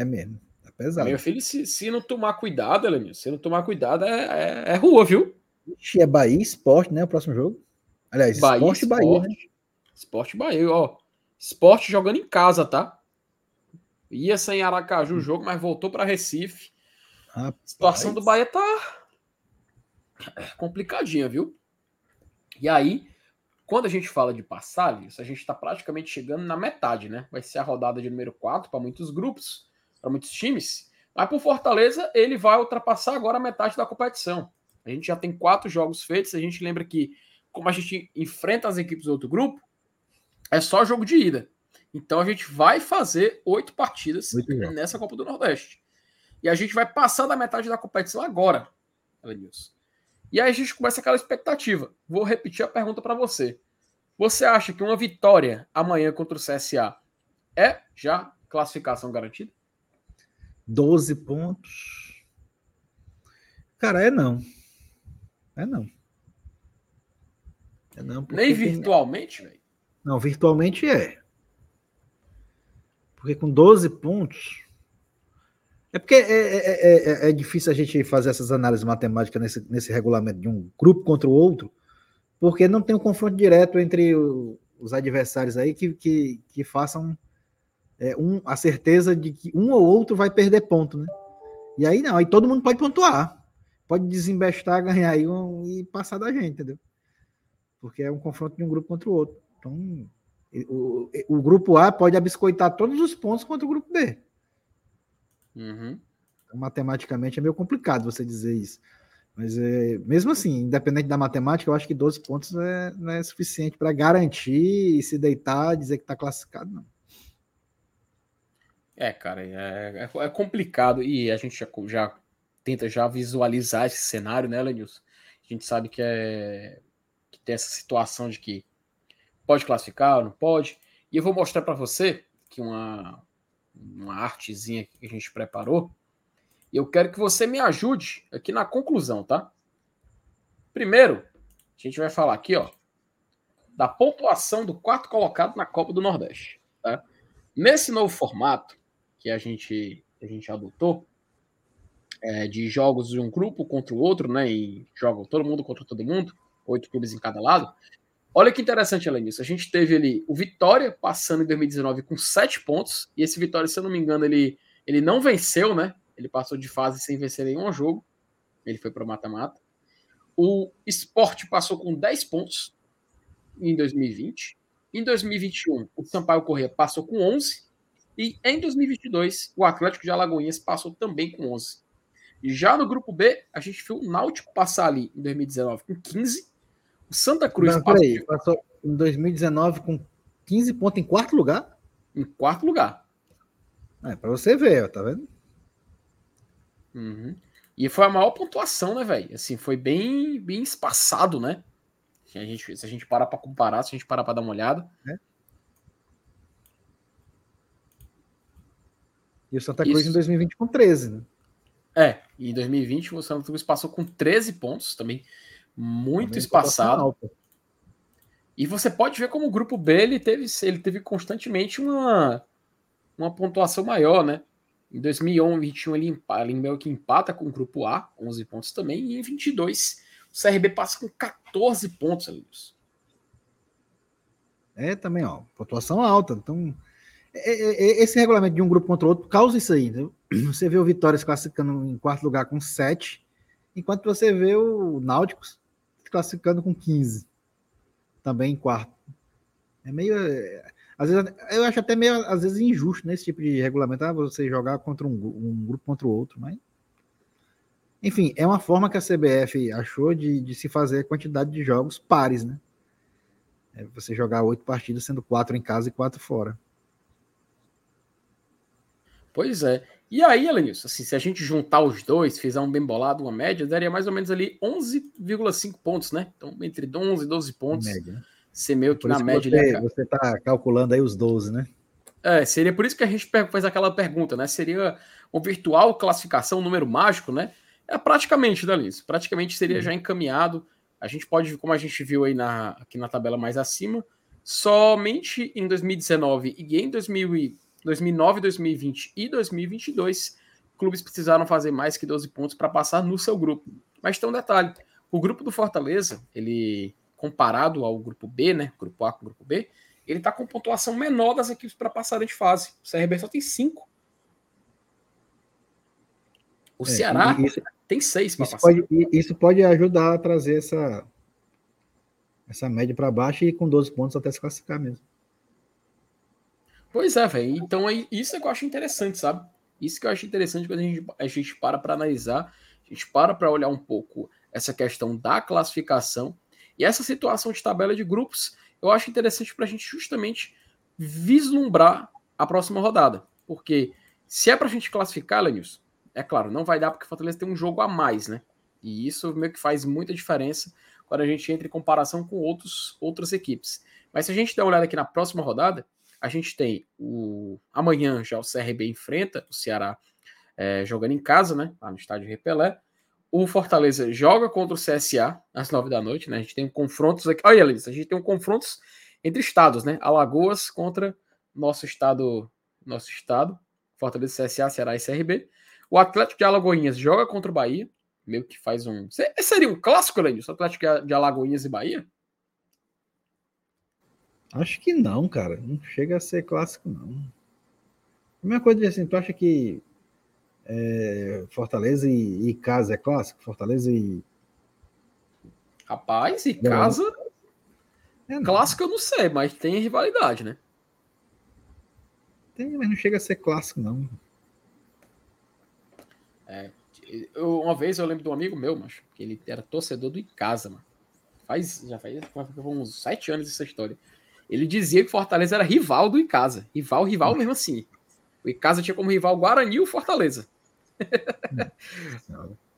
B: É mesmo. Tá pesado.
A: Meu filho, se, se não tomar cuidado, Elenil, se não tomar cuidado, é, é, é rua, viu?
B: Ixi, é Bahia e Esporte, né? O próximo jogo. Aliás, Bahia, Esporte e Bahia, né?
A: Esporte Bahia, ó. Esporte jogando em casa, tá? Ia sem Aracaju o jogo, mas voltou para Recife. Rapaz. A situação do Bahia tá complicadinha, viu? E aí, quando a gente fala de passagem, a gente está praticamente chegando na metade, né? Vai ser a rodada de número 4 para muitos grupos, para muitos times. Mas por Fortaleza, ele vai ultrapassar agora a metade da competição. A gente já tem quatro jogos feitos. A gente lembra que, como a gente enfrenta as equipes do outro grupo, é só jogo de ida. Então a gente vai fazer oito partidas nessa Copa do Nordeste. E a gente vai passar da metade da competição agora, Elenilson. E aí a gente começa aquela expectativa. Vou repetir a pergunta para você. Você acha que uma vitória amanhã contra o CSA é já classificação garantida?
B: 12 pontos. Cara, é não. É não.
A: É não Nem virtualmente, velho?
B: Não, virtualmente é. Porque com 12 pontos. É porque é, é, é, é, difícil a gente fazer essas análises matemáticas nesse, nesse regulamento de um grupo contra o outro, porque não tem um confronto direto entre o, os adversários aí que, que, que façam é, um, a certeza de que um ou outro vai perder ponto, né? E aí não, aí todo mundo pode pontuar. Pode desembestar, [LAUGHS] ganhar aí um, e passar da gente, entendeu? Porque é um confronto de um grupo contra o outro. Então, o, o grupo A pode abiscoitar todos os pontos contra o grupo
A: B. Uhum.
B: Então, matematicamente é meio complicado você dizer isso. Mas é, mesmo assim, independente da matemática, eu acho que 12 pontos é, não é suficiente para garantir e se deitar, dizer que está classificado, não.
A: É, cara, é, é, é, complicado e a gente já, já, tenta já visualizar esse cenário, né, Lenilson? A gente sabe que, é, que tem essa situação de que pode classificar ou não pode. E eu vou mostrar para você que uma, uma artezinha que a gente preparou. E eu quero que você me ajude aqui na conclusão, tá? Primeiro, a gente vai falar aqui, ó, da pontuação do quarto colocado na Copa do Nordeste. Tá? Nesse novo formato que a gente, a gente adotou, é, de jogos de um grupo contra o outro, né? E jogam todo mundo contra todo mundo, oito clubes em cada lado. Olha que interessante, disso. A gente teve ali o Vitória passando em 2019 com sete pontos. E esse Vitória, se eu não me engano, ele, ele não venceu, né? Ele passou de fase sem vencer nenhum jogo. Ele foi para mata-mata. O Sport passou com 10 pontos em 2020. Em 2021, o Sampaio Corrêa passou com 11. E em 2022, o Atlético de Alagoinhas passou também com 11. E já no grupo B, a gente viu o Náutico passar ali em 2019 com 15 o Santa Cruz
B: Não, passou... Aí, passou em 2019 com 15 pontos em quarto lugar?
A: Em quarto lugar.
B: É, para você ver, tá vendo?
A: Uhum. E foi a maior pontuação, né, velho? Assim, foi bem, bem espaçado, né? Se a gente, se a gente parar para comparar, se a gente parar para dar uma olhada. É.
B: E o Santa Cruz Isso. em 2020 com 13, né?
A: É, e em 2020 o Santa Cruz passou com 13 pontos também muito espaçado. E você pode ver como o grupo B ele teve, ele teve constantemente uma, uma pontuação maior, né? Em 2021 ele, empata, ele meio que empata com o grupo A, 11 pontos também, e em 22 o CRB passa com 14 pontos, amigos.
B: É, também, ó, pontuação alta. Então, esse regulamento de um grupo contra o outro causa isso aí. Entendeu? [CLEARS THROAT] Você vê o Vitória se classificando em quarto lugar com 7, enquanto você vê o Náutico classificando com 15. Também em quarto. É meio. Às vezes, eu acho até meio, às vezes, injusto nesse tipo de regulamento, ah, você jogar contra um, um, grupo contra o outro, mas. Enfim, é uma forma que a CBF achou de, de se fazer a quantidade de jogos pares, né? É você jogar oito partidas, sendo quatro em casa e quatro fora.
A: Pois é. E aí, Elenilson, assim, se a gente juntar os dois, fizer um bem bolado, uma média, daria mais ou menos ali 11,5 pontos, né? Então, entre 11 e 12 pontos. Média. Né? Ser meio que por na média.
B: Você, você tá calculando aí os 12, né?
A: É, seria por isso que a gente faz aquela pergunta, né? Seria um virtual classificação, um número mágico, né? É praticamente, né, Praticamente seria uhum. já encaminhado. A gente pode, como a gente viu aí na, aqui na tabela mais acima, somente em 2019 e em 2000 2009, 2020 e 2022, clubes precisaram fazer mais que 12 pontos para passar no seu grupo. Mas tem um detalhe: o grupo do Fortaleza, ele comparado ao grupo B, né? Grupo A com grupo B, ele está com pontuação menor das equipes para passarem de fase. O CRB só tem 5. O é, Ceará isso, tem 6
B: para passar. Pode, isso pode ajudar a trazer essa, essa média para baixo e com 12 pontos até se classificar mesmo.
A: Pois é, velho. Então é isso que eu acho interessante, sabe? Isso que eu acho interessante quando a gente, a gente para para analisar, a gente para para olhar um pouco essa questão da classificação e essa situação de tabela de grupos, eu acho interessante para a gente justamente vislumbrar a próxima rodada. Porque se é para a gente classificar, Lenilson, é claro, não vai dar porque o Fortaleza tem um jogo a mais, né? E isso meio que faz muita diferença quando a gente entra em comparação com outros, outras equipes. Mas se a gente der uma olhada aqui na próxima rodada, a gente tem o amanhã já o CRB enfrenta o Ceará é, jogando em casa, né? Lá no estádio Repelé. o Fortaleza joga contra o CSA às nove da noite, né? A gente tem confrontos aqui. Olha, Liz, a gente tem um confrontos entre estados, né? Alagoas contra nosso estado, nosso estado, Fortaleza, CSA, Ceará e CRB. O Atlético de Alagoinhas joga contra o Bahia, meio que faz um. Seria um clássico, Lenilson? Atlético de Alagoinhas e Bahia?
B: Acho que não, cara. Não chega a ser clássico, não. A mesma coisa assim, tu acha que é, Fortaleza e, e, Casa é clássico? Fortaleza e.
A: Rapaz, e Casa. É, clássico eu não sei, mas tem rivalidade, né?
B: Tem, mas não chega a ser clássico, não.
A: É, eu, uma vez eu lembro de um amigo meu, mas que ele era torcedor do Icasa, mano. Faz, já faz, faz uns sete anos essa história. Ele dizia que Fortaleza era rival do Icasa. Rival, rival mesmo assim. O Icasa tinha como rival Guarani e o Fortaleza. [LAUGHS]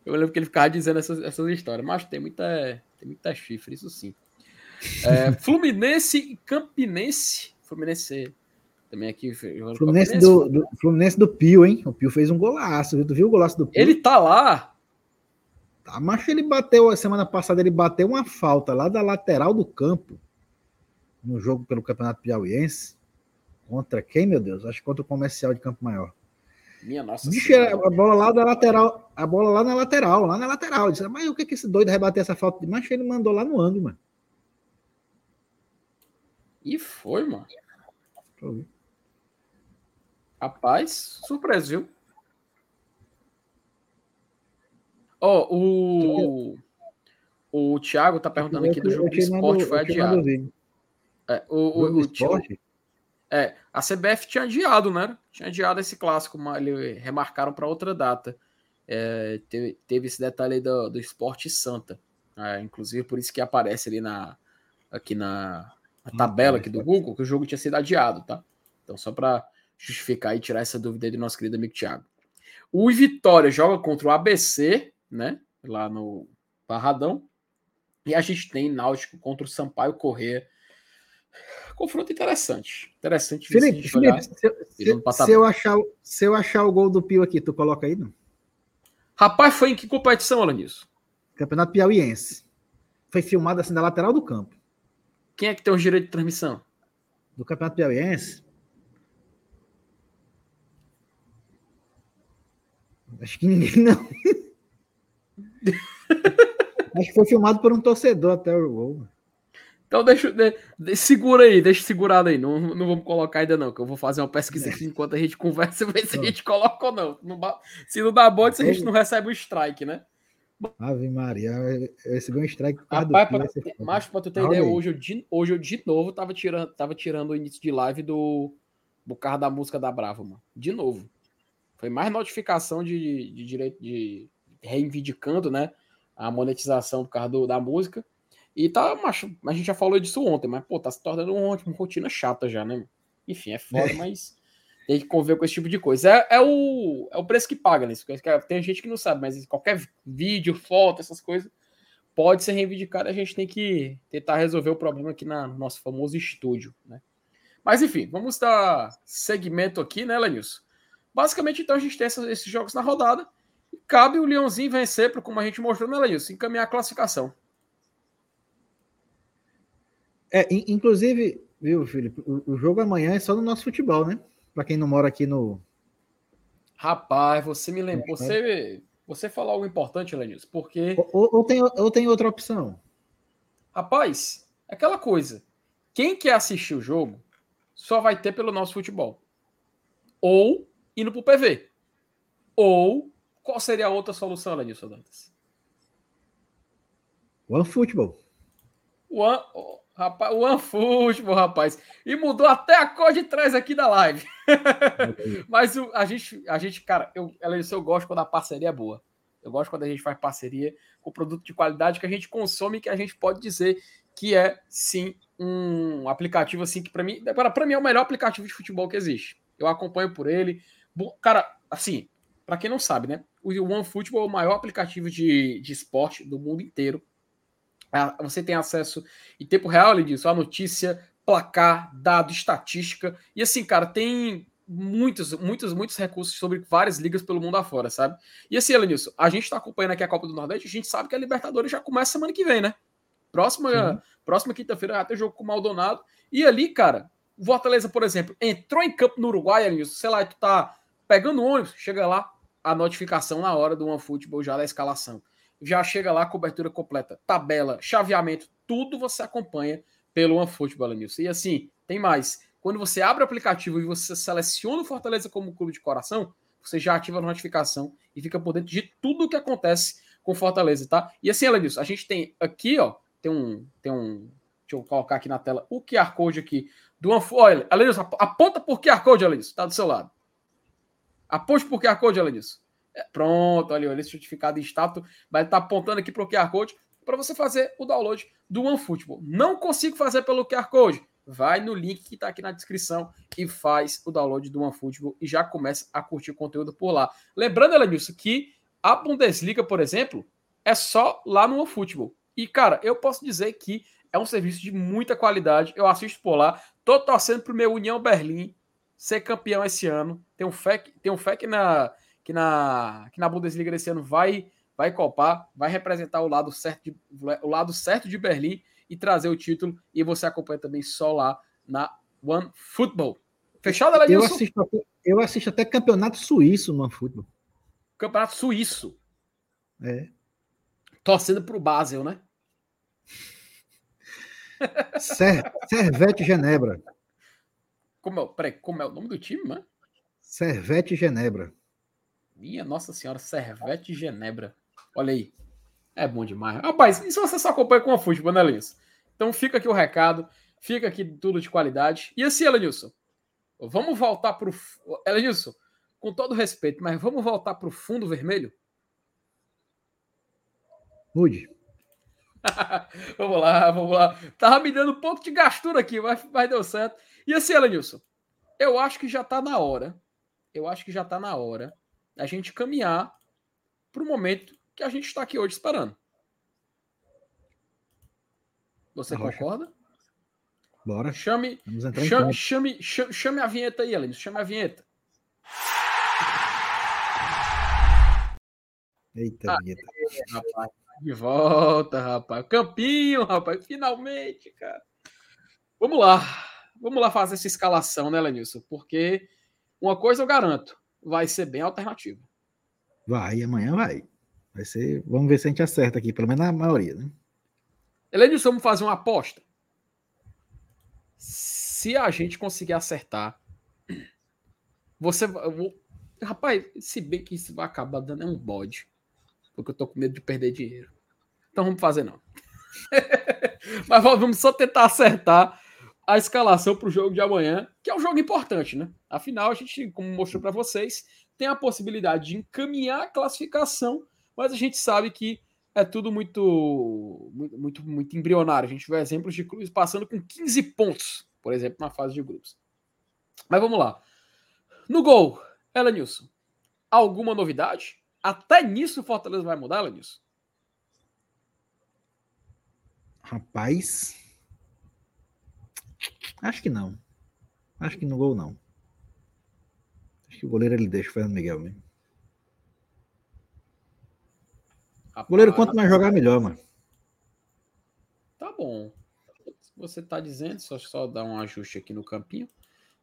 A: eu lembro que ele ficava dizendo essas, essas histórias. Mas tem muita, tem muita chifre, isso sim. É, [LAUGHS] Fluminense e Campinense. Fluminense também aqui.
B: Fluminense do, do, Fluminense do Pio, hein? O Pio fez um golaço, viu? Tu viu o golaço do Pio?
A: Ele tá lá.
B: Tá, mas ele bateu, a semana passada, ele bateu uma falta lá da lateral do campo, no jogo pelo Campeonato Piauiense. Contra quem, meu Deus? Acho que contra o comercial de Campo Maior.
A: Minha nossa
B: Bicho, a bola lá da lateral, a bola lá na lateral, lá na lateral. disse, mas o que que esse doido rebater essa falta de mancha? Ele mandou lá no ângulo, mano.
A: E foi, mano. Rapaz, surpreso, viu? Ó, oh, o, o Thiago tá perguntando aqui do jogo de esporte foi adiado. É, o, o, o, esporte? É, a CBF tinha adiado, né? Tinha adiado esse clássico, mas eles remarcaram para outra data. É, teve, teve, esse detalhe aí do, do Esporte Santa. É, inclusive, por isso que aparece ali na, aqui na, na tabela aqui do Google que o jogo tinha sido adiado, tá? Então, só para justificar e tirar essa dúvida aí do nosso querido amigo Thiago. O Vitória joga contra o ABC, né? Lá no Barradão. E a gente tem Náutico contra o Sampaio Corrêa. Confronto interessante. Interessante.
B: Felipe, Felipe se, se, se, eu achar, se eu achar o gol do Pio aqui, tu coloca aí, não?
A: Rapaz, foi em que competição, Alanis?
B: Campeonato Piauiense. Foi filmado assim da lateral do campo.
A: Quem é que tem os direitos de transmissão?
B: Do Campeonato Piauiense? Acho que ninguém não. [LAUGHS] Acho que foi filmado por um torcedor até o gol.
A: Então deixa, de, de, segura aí, deixa segurado aí. Não, não vamos colocar ainda não, que eu vou fazer uma pesquisa aqui enquanto a gente conversa [LAUGHS] ver se a gente coloca ou não. não se não dá bom, se a gente não recebe o um strike, né?
B: Ave Maria, eu recebi um strike.
A: Rapaz, pra, mas pra tu ter ideia, hoje eu, de, hoje eu de novo tava tirando, tava tirando o início de live do, do carro da música da Brava, mano. De novo. Foi mais notificação de, de direito de reivindicando, né? A monetização do carro da música. E tá, macho, a gente já falou disso ontem, mas, pô, tá se tornando uma, uma rotina chata já, né? Enfim, é foda, é. mas tem que conviver com esse tipo de coisa. É, é, o, é o preço que paga nisso. Né? Tem gente que não sabe, mas qualquer vídeo, foto, essas coisas, pode ser reivindicado. A gente tem que tentar resolver o problema aqui na, no nosso famoso estúdio, né? Mas enfim, vamos dar segmento aqui, né, Lenilson? Basicamente, então, a gente tem esses jogos na rodada. E cabe o Leãozinho vencer, como a gente mostrou, né, Leilson? Encaminhar a classificação.
B: É, inclusive, viu, Felipe? O, o, jogo amanhã é só no nosso futebol, né? Para quem não mora aqui no.
A: Rapaz, você me lembrou. Você, você falou algo importante, Lenilson, porque.
B: Ou, ou, tem, ou tem outra opção?
A: Rapaz, aquela coisa. Quem quer assistir o jogo só vai ter pelo nosso futebol. Ou indo para o PV. Ou qual seria a outra solução, Lenilson Dantas?
B: One Football.
A: One, rapaz, One Football, rapaz. E mudou até a cor de trás aqui da live. [LAUGHS] Mas o, a, gente, a gente, cara, eu, eu gosto quando a parceria é boa. Eu gosto quando a gente faz parceria com produto de qualidade que a gente consome que a gente pode dizer que é sim um aplicativo assim que para mim, para mim é o melhor aplicativo de futebol que existe. Eu acompanho por ele, Cara, assim, para quem não sabe, né? O OneFootball é o maior aplicativo de, de esporte do mundo inteiro. É, você tem acesso em tempo real, ele diz, a notícia, placar, dado, estatística. E assim, cara, tem muitos, muitos, muitos recursos sobre várias ligas pelo mundo afora, sabe? E assim, Elenilson, a gente tá acompanhando aqui a Copa do Nordeste, a gente sabe que a Libertadores já começa semana que vem, né? Próxima, próxima quinta-feira vai ter jogo com o Maldonado. E ali, cara, o Fortaleza, por exemplo, entrou em campo no Uruguai, Elenilson, sei lá, tu tá pegando ônibus, chega lá, a notificação na hora do OneFootball já da escalação. Já chega lá, cobertura completa, tabela, chaveamento, tudo você acompanha pelo OneFootball, Elenilson. E assim, tem mais quando você abre o aplicativo e você seleciona o Fortaleza como clube de coração, você já ativa a notificação e fica por dentro de tudo o que acontece com Fortaleza, tá? E assim, disso, a gente tem aqui, ó, tem um, tem um, deixa eu colocar aqui na tela o QR Code aqui do Olha, disso, aponta por QR Code, disso, tá do seu lado. Aponte por QR Code, disso. Pronto, olha, esse certificado de status vai estar tá apontando aqui para o QR Code para você fazer o download do OneFootball. Não consigo fazer pelo QR Code vai no link que está aqui na descrição e faz o download do OneFootball e já começa a curtir o conteúdo por lá. Lembrando, Elenilson, que a Bundesliga, por exemplo, é só lá no OneFootball. E, cara, eu posso dizer que é um serviço de muita qualidade. Eu assisto por lá. Tô torcendo pro meu União Berlim ser campeão esse ano. Tem um fé, tem um que, na, que, na, que na Bundesliga desse ano vai vai copar, vai representar o lado certo de, o lado certo de Berlim e trazer o título. E você acompanha também só lá na One Football. Fechado,
B: Elenilson? Eu assisto, eu assisto até campeonato suíço no One Football.
A: Campeonato suíço?
B: É.
A: Torcendo pro Basel, né? [LAUGHS]
B: Ser, Servete Genebra.
A: Como é, peraí, como é o nome do time, mano?
B: Servete Genebra.
A: Minha Nossa Senhora, Servete Genebra. Olha aí. É bom demais. Rapaz, isso você só acompanha com a futebol, né, Lenilson? Então fica aqui o recado, fica aqui tudo de qualidade. E assim, Elenilson, vamos voltar para o. Elenilson, com todo respeito, mas vamos voltar para o fundo vermelho?
B: Mude. [LAUGHS]
A: vamos lá, vamos lá. Tava me dando um pouco de gastura aqui, mas, mas deu certo. E assim, Elenilson, eu acho que já está na hora. Eu acho que já está na hora a gente caminhar para o momento que a gente está aqui hoje esperando. Você Rocha. concorda?
B: Bora.
A: Chame, chame, chame, chame, chame, a vinheta aí, Aline. Chame a vinheta.
B: Eita, vinheta.
A: Rapaz, de volta, rapaz. Campinho, rapaz. Finalmente, cara. Vamos lá. Vamos lá fazer essa escalação, né, Lenilson? Porque uma coisa eu garanto, vai ser bem alternativa.
B: Vai, amanhã vai. Vai ser. Vamos ver se a gente acerta aqui, pelo menos na maioria, né?
A: Elenilson, vamos fazer uma aposta. Se a gente conseguir acertar, você vai. Rapaz, se bem que isso vai acabar dando um bode. Porque eu tô com medo de perder dinheiro. Então vamos fazer não. [LAUGHS] Mas vamos só tentar acertar a escalação para o jogo de amanhã, que é um jogo importante, né? Afinal, a gente, como mostrou para vocês, tem a possibilidade de encaminhar a classificação mas a gente sabe que é tudo muito, muito, muito, embrionário. A gente vê exemplos de clubes passando com 15 pontos, por exemplo, na fase de grupos. Mas vamos lá. No gol, Elenilson, alguma novidade? Até nisso o Fortaleza vai mudar, Elenilson?
B: Rapaz, acho que não. Acho que no gol não. Acho que o goleiro ele deixa o Fernando Miguel mesmo. Rapaz, goleiro, quanto mais jogar, melhor, mano.
A: Tá bom. Se você tá dizendo, só, só dar um ajuste aqui no campinho.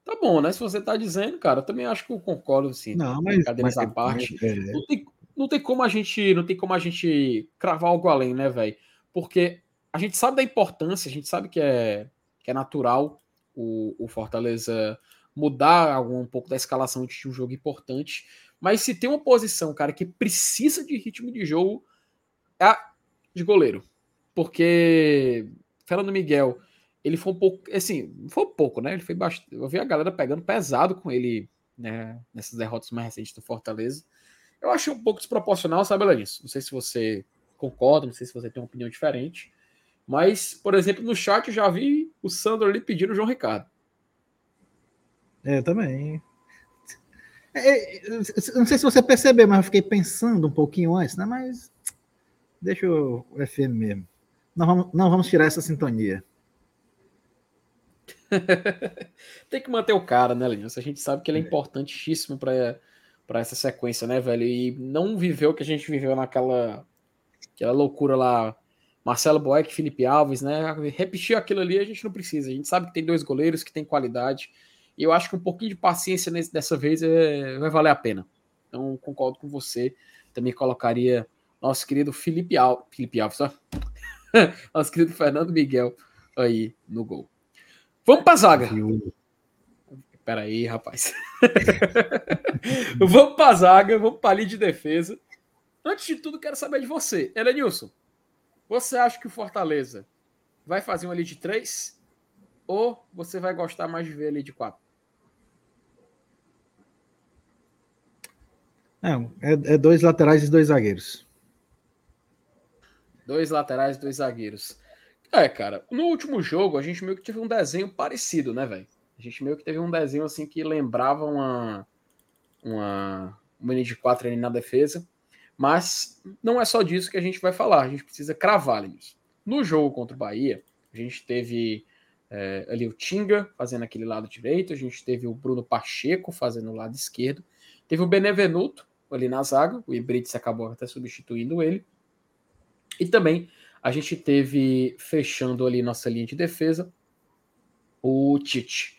A: Tá bom, né? Se você tá dizendo, cara, eu também acho que eu concordo, assim.
B: Não, mas.
A: Cadê essa parte? É. Não, tem, não tem como a gente. Não tem como a gente cravar algo além, né, velho? Porque a gente sabe da importância, a gente sabe que é, que é natural o, o Fortaleza mudar algum, um pouco da escalação de um jogo importante. Mas se tem uma posição, cara, que precisa de ritmo de jogo, é de goleiro. Porque Fernando Miguel, ele foi um pouco, assim, foi um pouco, né? Ele foi bastante. Eu vi a galera pegando pesado com ele, né? Nessas derrotas mais recentes do Fortaleza. Eu achei um pouco desproporcional, sabe, Larissa? Não sei se você concorda, não sei se você tem uma opinião diferente. Mas, por exemplo, no chat eu já vi o Sandro ali pedindo o João Ricardo.
B: É, eu também. É, é não sei se você percebeu, mas eu fiquei pensando um pouquinho antes, né? Mas Deixa o FM mesmo. Não vamos, não vamos tirar essa sintonia. [LAUGHS]
A: Tem que manter o cara, né, Lenilson? A gente sabe que ele é, é. importantíssimo para essa sequência, né, velho? E não viveu o que a gente viveu naquela aquela loucura lá. Marcelo Boeck, Felipe Alves, né? Repetir aquilo ali a gente não precisa. A gente sabe que tem dois goleiros que tem qualidade. E eu acho que um pouquinho de paciência nesse, dessa vez é, vai valer a pena. Então, concordo com você. Também colocaria nosso querido Felipe Alves. Felipe Alves, ó. [LAUGHS] nosso querido Fernando Miguel aí no gol. Vamos para a zaga. Espera aí, rapaz. [LAUGHS] vamos para a zaga, vamos para a linha de defesa. Antes de tudo, quero saber de você. Elenilson, você acha que o Fortaleza vai fazer uma de três? Ou você vai gostar mais de ver ali de quatro?
B: Não, é, é dois laterais e dois zagueiros.
A: Dois laterais e dois zagueiros. É, cara, no último jogo a gente meio que teve um desenho parecido, né, velho? A gente meio que teve um desenho assim que lembrava uma uma uma de quatro ali na defesa, mas não é só disso que a gente vai falar, a gente precisa cravar nisso. No jogo contra o Bahia, a gente teve é, ali o Tinga fazendo aquele lado direito, a gente teve o Bruno Pacheco fazendo o lado esquerdo, teve o Benevenuto ali na zaga, o Ibritz acabou até substituindo ele, e também a gente teve fechando ali nossa linha de defesa o Tite.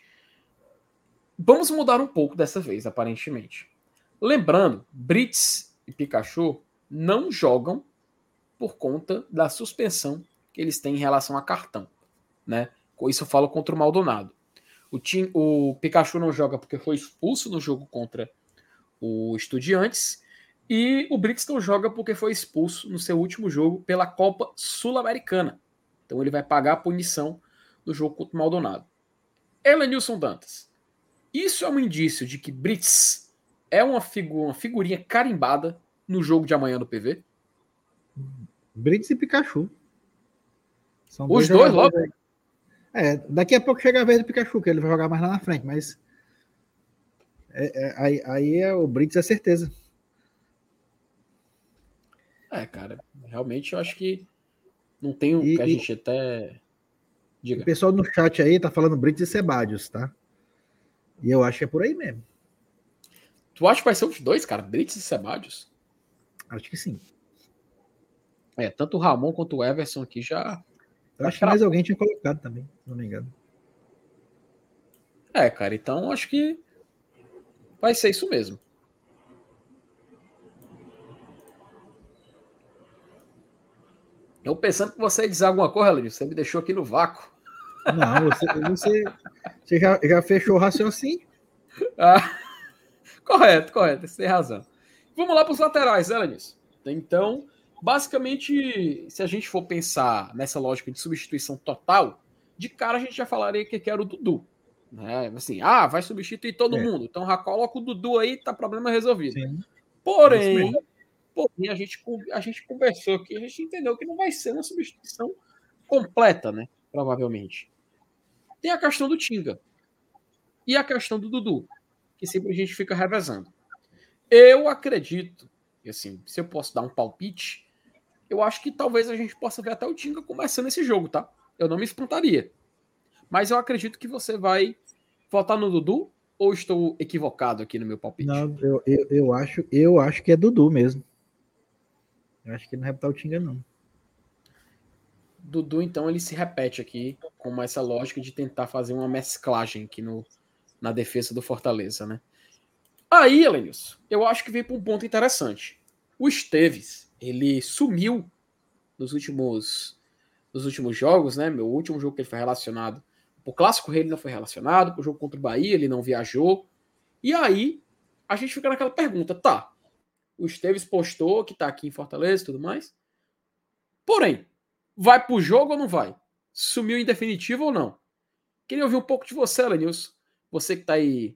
A: Vamos mudar um pouco dessa vez, aparentemente. Lembrando, Brits e Pikachu não jogam por conta da suspensão que eles têm em relação a cartão, né? Isso eu falo contra o Maldonado. O, o Pikachu não joga porque foi expulso no jogo contra o Estudiantes e o Brixton joga porque foi expulso no seu último jogo pela Copa Sul-Americana. Então ele vai pagar a punição do jogo contra o Maldonado. Elenilson Dantas. Isso é um indício de que Brits é uma, figu uma figurinha carimbada no jogo de amanhã do PV?
B: Brits e Pikachu.
A: São Os dois, dois logo?
B: É, daqui a pouco chega a vez do Pikachu, que ele vai jogar mais lá na frente, mas é, é, aí, aí é o Brits é certeza.
A: É, cara, realmente eu acho que não tem o que a gente até.
B: Diga. O pessoal no chat aí tá falando Brits e Sebadios, tá? E eu acho que é por aí mesmo.
A: Tu acha que vai ser os dois, cara? Brits e Sebadios?
B: Acho que sim.
A: É, tanto o Ramon quanto o Everson aqui já.
B: Eu acho que mais alguém tinha colocado também, se não me engano.
A: É, cara, então acho que vai ser isso mesmo. Eu pensando que você ia dizer alguma coisa, Luiz, você me deixou aqui no vácuo.
B: Não, você, você, você já, já fechou o raciocínio. [LAUGHS]
A: Ah, correto, correto, você tem razão. Vamos lá para os laterais, Elanis. Então, basicamente, se a gente for pensar nessa lógica de substituição total, de cara a gente já falaria que era o Dudu. Né? Assim, ah, vai substituir todo é. mundo. Então já coloca o Dudu aí, tá problema resolvido. Sim. Porém, Porém, a gente, a gente conversou aqui, a gente entendeu que não vai ser uma substituição completa, né? Provavelmente. Tem a questão do Tinga e a questão do Dudu, que sempre a gente fica revezando. Eu acredito, e assim, se eu posso dar um palpite, eu acho que talvez a gente possa ver até o Tinga começando esse jogo, tá? Eu não me espantaria. Mas eu acredito que você vai votar no Dudu ou estou equivocado aqui no meu palpite?
B: Não, eu, eu, eu, acho, eu acho que é Dudu mesmo. Eu acho que não botar o Tinga, não.
A: Dudu, então, ele se repete aqui com essa lógica de tentar fazer uma mesclagem aqui no, na defesa do Fortaleza, né? Aí, Elenius, eu acho que vem para um ponto interessante. O Esteves, ele sumiu nos últimos, nos últimos jogos, né? Meu último jogo que ele foi relacionado. O clássico ele não foi relacionado, o jogo contra o Bahia ele não viajou. E aí, a gente fica naquela pergunta, tá? O Esteves postou que está aqui em Fortaleza e tudo mais. Porém, vai para o jogo ou não vai? Sumiu em definitivo ou não? Queria ouvir um pouco de você, Lenilson. Você que está aí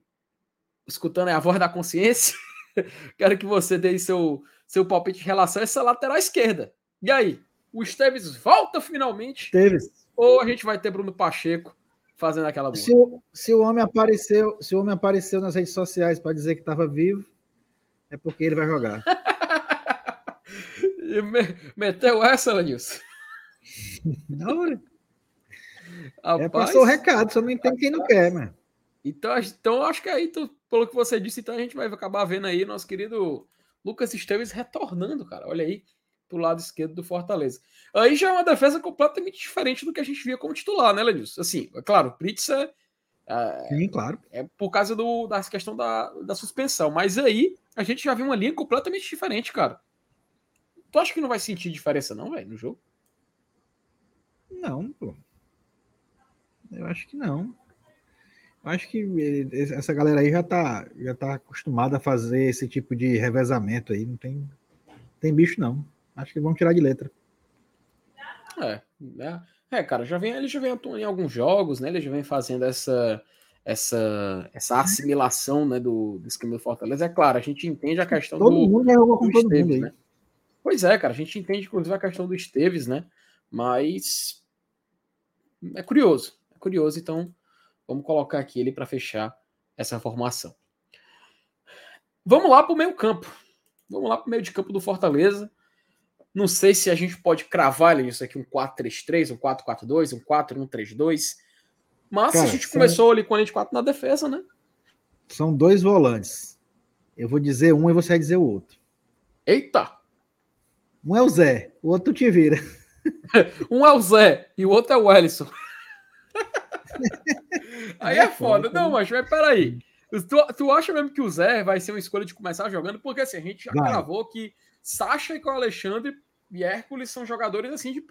A: escutando a voz da consciência. [LAUGHS] Quero que você dê seu, seu palpite em relação a essa lateral esquerda. E aí? O Esteves volta finalmente?
B: Esteves.
A: Ou a gente vai ter Bruno Pacheco fazendo aquela boa?
B: Se o, se o homem apareceu, se o homem apareceu nas redes sociais para dizer que estava vivo, é porque ele vai jogar. [LAUGHS]
A: Me, meteu essa, Lanilson?
B: Não, [LAUGHS] Rapaz, é, passou o recado, só não entende quem não quer, mano.
A: Então, então acho que aí, tu, pelo que você disse, então a gente vai acabar vendo aí nosso querido Lucas Esteves retornando, cara. Olha aí, pro lado esquerdo do Fortaleza. Aí já é uma defesa completamente diferente do que a gente via como titular, né, Lenilson? Assim, é claro, Pritz
B: é, Sim, claro.
A: É por causa do, da questão da, da suspensão. Mas aí a gente já viu uma linha completamente diferente, cara. Tu acha que não vai sentir diferença, não, velho, no jogo?
B: Não, pô. Eu acho que não. Acho que essa galera aí já tá, já tá acostumada a fazer esse tipo de revezamento aí. Não tem, tem bicho, não. Acho que vão tirar de letra.
A: É, né? É, cara, já vem, ele já vem atuando em alguns jogos, né? Ele já vem fazendo essa essa, essa assimilação né, do, do esquema do Fortaleza. É claro, a gente entende a questão todo do, mundo jogou com todo Esteves, mundo né? Pois é, cara, a gente entende inclusive a questão do Esteves, né? Mas é curioso, é curioso, então vamos colocar aqui ele para fechar essa formação. Vamos lá para o meio campo. Vamos lá para o meio de campo do Fortaleza. Não sei se a gente pode cravar isso aqui um 4-3-3, um 4-4-2, um 4-1-3-2. Mas Cara, a gente são... começou ali com a linha de 4 na defesa, né?
B: São dois volantes. Eu vou dizer um e você vai dizer o outro.
A: Eita!
B: Um é o Zé, o outro te vira. [LAUGHS]
A: um é o Zé e o outro é o Ellison. [LAUGHS] Aí é, é foda. Não, mas, peraí. Tu, tu acha mesmo que o Zé vai ser uma escolha de começar jogando? Porque assim, a gente já vai. gravou que Sacha e com o Alexandre e Hércules são jogadores assim de,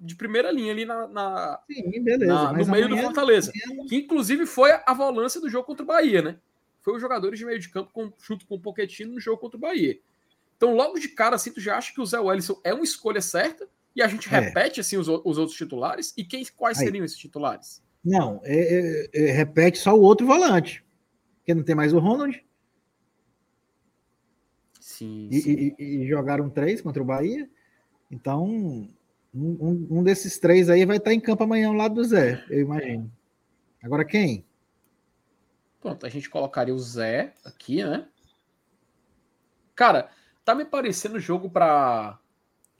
A: de primeira linha ali na, na,
B: Sim, beleza,
A: na no meio do Fortaleza. Amanhã... Que inclusive foi a volância do jogo contra o Bahia, né? Foi os jogadores de meio de campo com, junto com o Pochettino no jogo contra o Bahia. Então, logo de cara, assim, tu já acha que o Zé Wellison é uma escolha certa e a gente é. repete assim os, os outros titulares? E quem, quais Aí. seriam esses titulares?
B: Não, é, é, é, repete só o outro volante. Porque não tem mais o Ronald.
A: Sim,
B: e, sim. E, e, jogaram três contra o Bahia. Então, um, um, um, desses três aí vai estar em campo amanhã ao lado do Zé, eu imagino. Agora quem?
A: Pronto, a gente colocaria o Zé aqui, né? Cara, tá me parecendo jogo para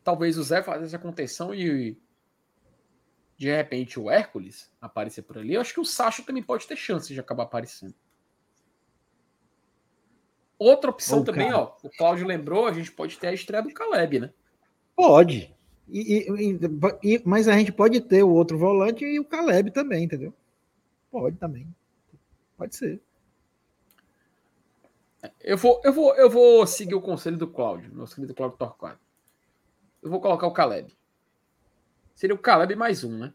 A: talvez o Zé fazer essa contenção e de repente o Hércules aparecer por ali. Eu acho que o Sacho também pode ter chance de acabar aparecendo. Outra opção também, cara. ó. O Cláudio lembrou, a gente pode ter a estreia do Caleb, né?
B: Pode. E, e, e, mas a gente pode ter o outro volante e o Caleb também, entendeu? Pode também. Pode ser.
A: Eu vou, eu vou, eu vou seguir o conselho do Cláudio, nosso querido Cláudio Torquato. Eu vou colocar o Caleb. Seria o Caleb mais um, né?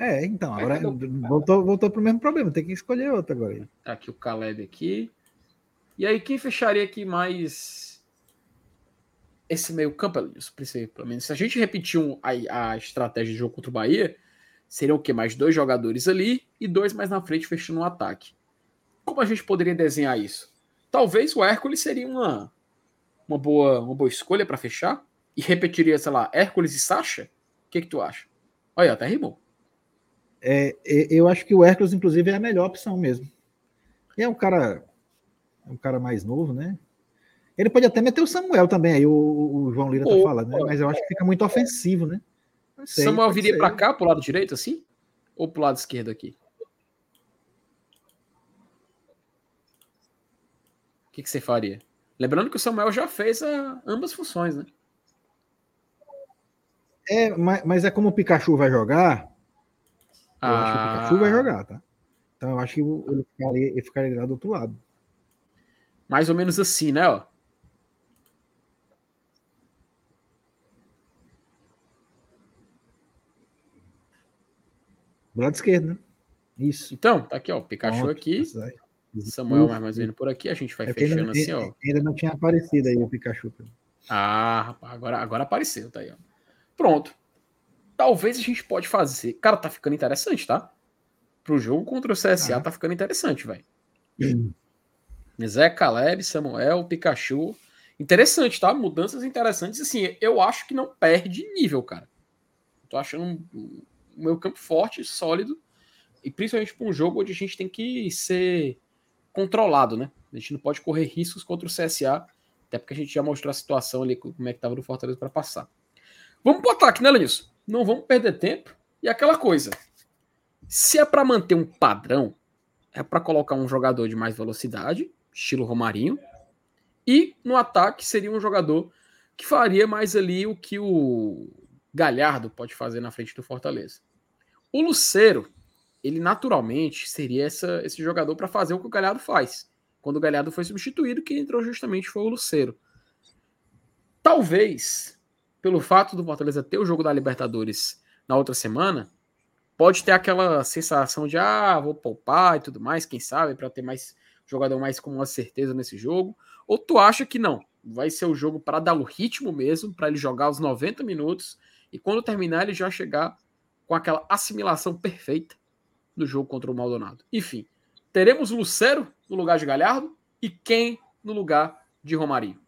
B: É, então, agora voltou, voltou para o mesmo problema, tem que escolher outro agora.
A: Tá aqui o Caleb aqui. E aí, quem fecharia aqui mais esse meio campo, principalmente, se a gente repetir um, a, a, estratégia de jogo contra o Bahia, seriam o quê? Mais dois jogadores ali e dois mais na frente fechando o um ataque. Como a gente poderia desenhar isso? Talvez o Hércules seria uma, uma, boa, uma boa escolha para fechar e repetiria, sei lá, Hércules e Sacha? O que, que tu acha? Olha, até rimou.
B: É, eu acho que o Hércules, inclusive, é a melhor opção mesmo. É um cara, é um cara mais novo, né? Ele pode até meter o Samuel também, aí o, o João Lira tá falando, né? Mas eu acho que fica muito ofensivo, né?
A: Sei, Samuel viria para cá, pro lado direito, assim? Ou pro lado esquerdo aqui? O que, que você faria? Lembrando que o Samuel já fez a, ambas funções, né?
B: É, mas, mas é como o Pikachu vai jogar. Eu ah. acho que o Pikachu vai jogar, tá? Então eu acho que ele ficaria, ele ficaria do outro lado.
A: Mais ou menos assim, né? Ó.
B: Do lado esquerdo, né? Isso.
A: Então, tá aqui, ó. Pikachu Pronto, aqui. Samuel mais ou menos por aqui. A gente vai é fechando
B: ainda,
A: assim, ó.
B: Ainda não tinha aparecido aí o Pikachu.
A: Ah, rapaz, agora, agora apareceu, tá aí, ó. Pronto. Talvez a gente pode fazer. Cara, tá ficando interessante, tá? Pro jogo contra o CSA ah. tá ficando interessante, velho. Hum. Zé Caleb, Samuel, Pikachu. Interessante, tá? Mudanças interessantes. Assim, eu acho que não perde nível, cara. Tô achando o meu campo forte, sólido, e principalmente para um jogo onde a gente tem que ser controlado, né? A gente não pode correr riscos contra o CSA, até porque a gente já mostrou a situação ali, como é que estava no Fortaleza para passar. Vamos pro ataque, né, Lenilson? Não vamos perder tempo. E aquela coisa. Se é para manter um padrão, é para colocar um jogador de mais velocidade, estilo Romarinho, e no ataque seria um jogador que faria mais ali o que o Galhardo pode fazer na frente do Fortaleza. O Luceiro, ele naturalmente seria essa, esse jogador para fazer o que o Galhardo faz. Quando o Galhardo foi substituído, quem entrou justamente foi o Luceiro. Talvez, pelo fato do Fortaleza ter o jogo da Libertadores na outra semana, pode ter aquela sensação de ah, vou poupar e tudo mais, quem sabe, para ter mais jogador mais com uma certeza nesse jogo. Ou tu acha que não? Vai ser o jogo para dar o ritmo mesmo, para ele jogar os 90 minutos e quando terminar ele já chegar com aquela assimilação perfeita do jogo contra o Maldonado. Enfim, teremos Lucero no lugar de Galhardo e quem no lugar de Romarinho?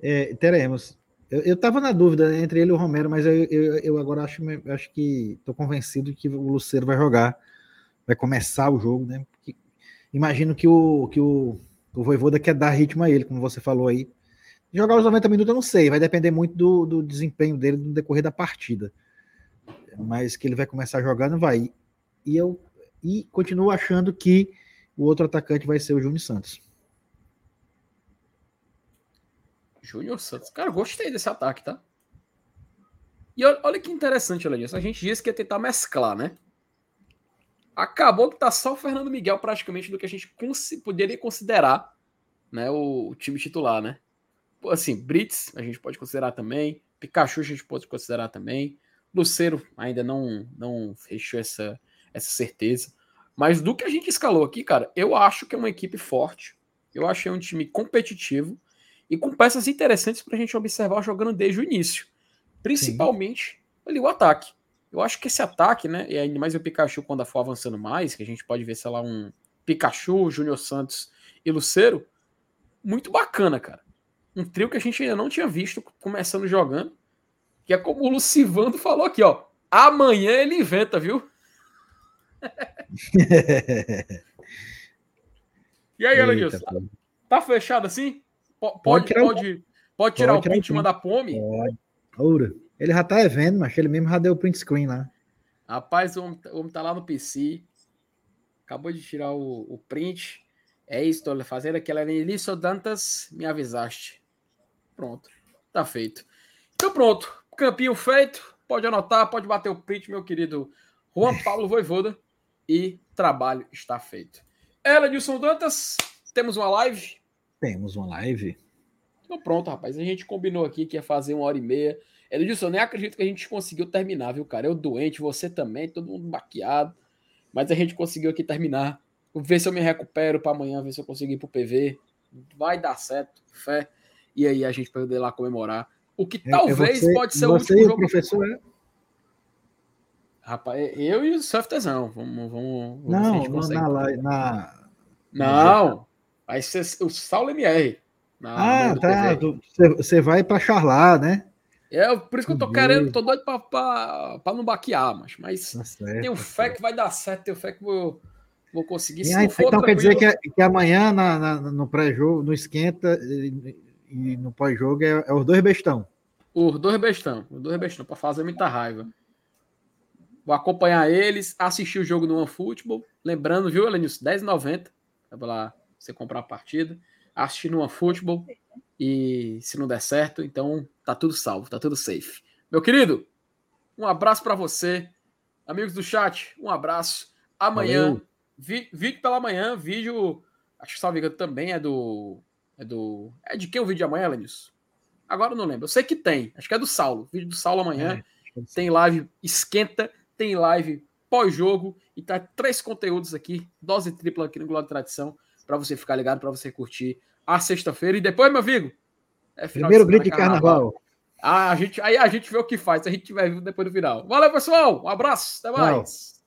B: É, teremos. Eu, eu tava na dúvida entre ele e o Romero, mas eu, eu, eu agora acho, acho que estou convencido que o Lucero vai jogar, vai começar o jogo, né? Porque imagino que o, que o, o Voivoda quer dar ritmo a ele, como você falou aí. Jogar os 90 minutos eu não sei, vai depender muito do, do desempenho dele no decorrer da partida. Mas que ele vai começar jogando, vai. E eu e continuo achando que o outro atacante vai ser o Júnior Santos.
A: Júnior Santos. Cara, gostei desse ataque, tá? E olha, olha que interessante, isso. A gente disse que ia tentar mesclar, né? Acabou que tá só o Fernando Miguel praticamente do que a gente cons poderia considerar né, o, o, time titular, né? Assim, Brits a gente pode considerar também, Pikachu a gente pode considerar também, Luceiro ainda não, não fechou essa, essa certeza. Mas do que a gente escalou aqui, cara, eu acho que é uma equipe forte. Eu achei um time competitivo e com peças interessantes para a gente observar jogando desde o início. Principalmente Sim. ali o ataque. Eu acho que esse ataque, né? E ainda mais o Pikachu quando for avançando mais, que a gente pode ver, sei lá, um Pikachu, Júnior Santos e Luceiro, muito bacana, cara. Um trio que a gente ainda não tinha visto começando jogando. Que é como o Lucivando falou aqui, ó. Amanhã ele inventa, viu? [LAUGHS] e aí, Elenilson? Tá fechado assim? Pode, pode, tirar, pode, pode tirar o print e mandar pome? Pode.
B: Oura. Ele já tá vendo, mas ele mesmo já deu o print screen lá.
A: Rapaz, o homem, o homem tá lá no PC. Acabou de tirar o, o print. É isso, tô fazendo aquela Elício Dantas, me avisaste. Pronto, tá feito. Então pronto, campinho feito. Pode anotar, pode bater o print, meu querido Juan [LAUGHS] Paulo Voivoda. E trabalho está feito. Ela, Nilson Dantas, temos uma live?
B: Temos uma live.
A: Então pronto, rapaz. A gente combinou aqui que ia fazer uma hora e meia. Edilson, eu nem acredito que a gente conseguiu terminar, viu, cara? Eu doente, você também, todo mundo baqueado. Mas a gente conseguiu aqui terminar. Vou ver se eu me recupero para amanhã, ver se eu consigo ir pro PV. Vai dar certo, fé. E aí a gente poder lá comemorar. O que é, talvez você, pode ser o último jogo.
B: professor é?
A: Rapaz, eu e o Surftezão. Vamos, vamos,
B: vamos Não, vamos na, live, na.
A: Não, vai ser o Saulo MR.
B: ah, tá. Você vai para charlar, né?
A: É, por isso que eu tô querendo, tô doido pra, pra, pra não baquear, mas, mas tá certo, tenho tá fé certo. que vai dar certo, tenho fé que vou, vou conseguir.
B: Aí, então quer dizer que, que amanhã na, na no pré-jogo, no esquenta e, e no pós-jogo é, é, os dois bestão.
A: Os dois bestão, os dois bestão, pra fazer muita raiva. Vou acompanhar eles, assistir o jogo no OneFootball. Lembrando, viu, Elenilson? 10,90. Vai lá você comprar a partida. Assistir no OneFootball. E se não der certo, então tá tudo salvo, tá tudo safe. Meu querido, um abraço para você. Amigos do chat, um abraço. Amanhã, vi, vídeo pela manhã, vídeo. Acho que salve também é do. É do. É de quem o vídeo de amanhã, Elenilson? Agora eu não lembro. Eu sei que tem. Acho que é do Saulo. Vídeo do Saulo amanhã. É, tem live esquenta tem live pós-jogo e tá três conteúdos aqui, dose tripla aqui no Globo de Tradição, para você ficar ligado, para você curtir a sexta-feira. E depois, meu amigo,
B: é Primeiro de grito de carnaval. carnaval.
A: Ah, a gente, aí a gente vê o que faz, se a gente tiver vivo depois do final. Valeu, pessoal. Um abraço, até mais. Tchau.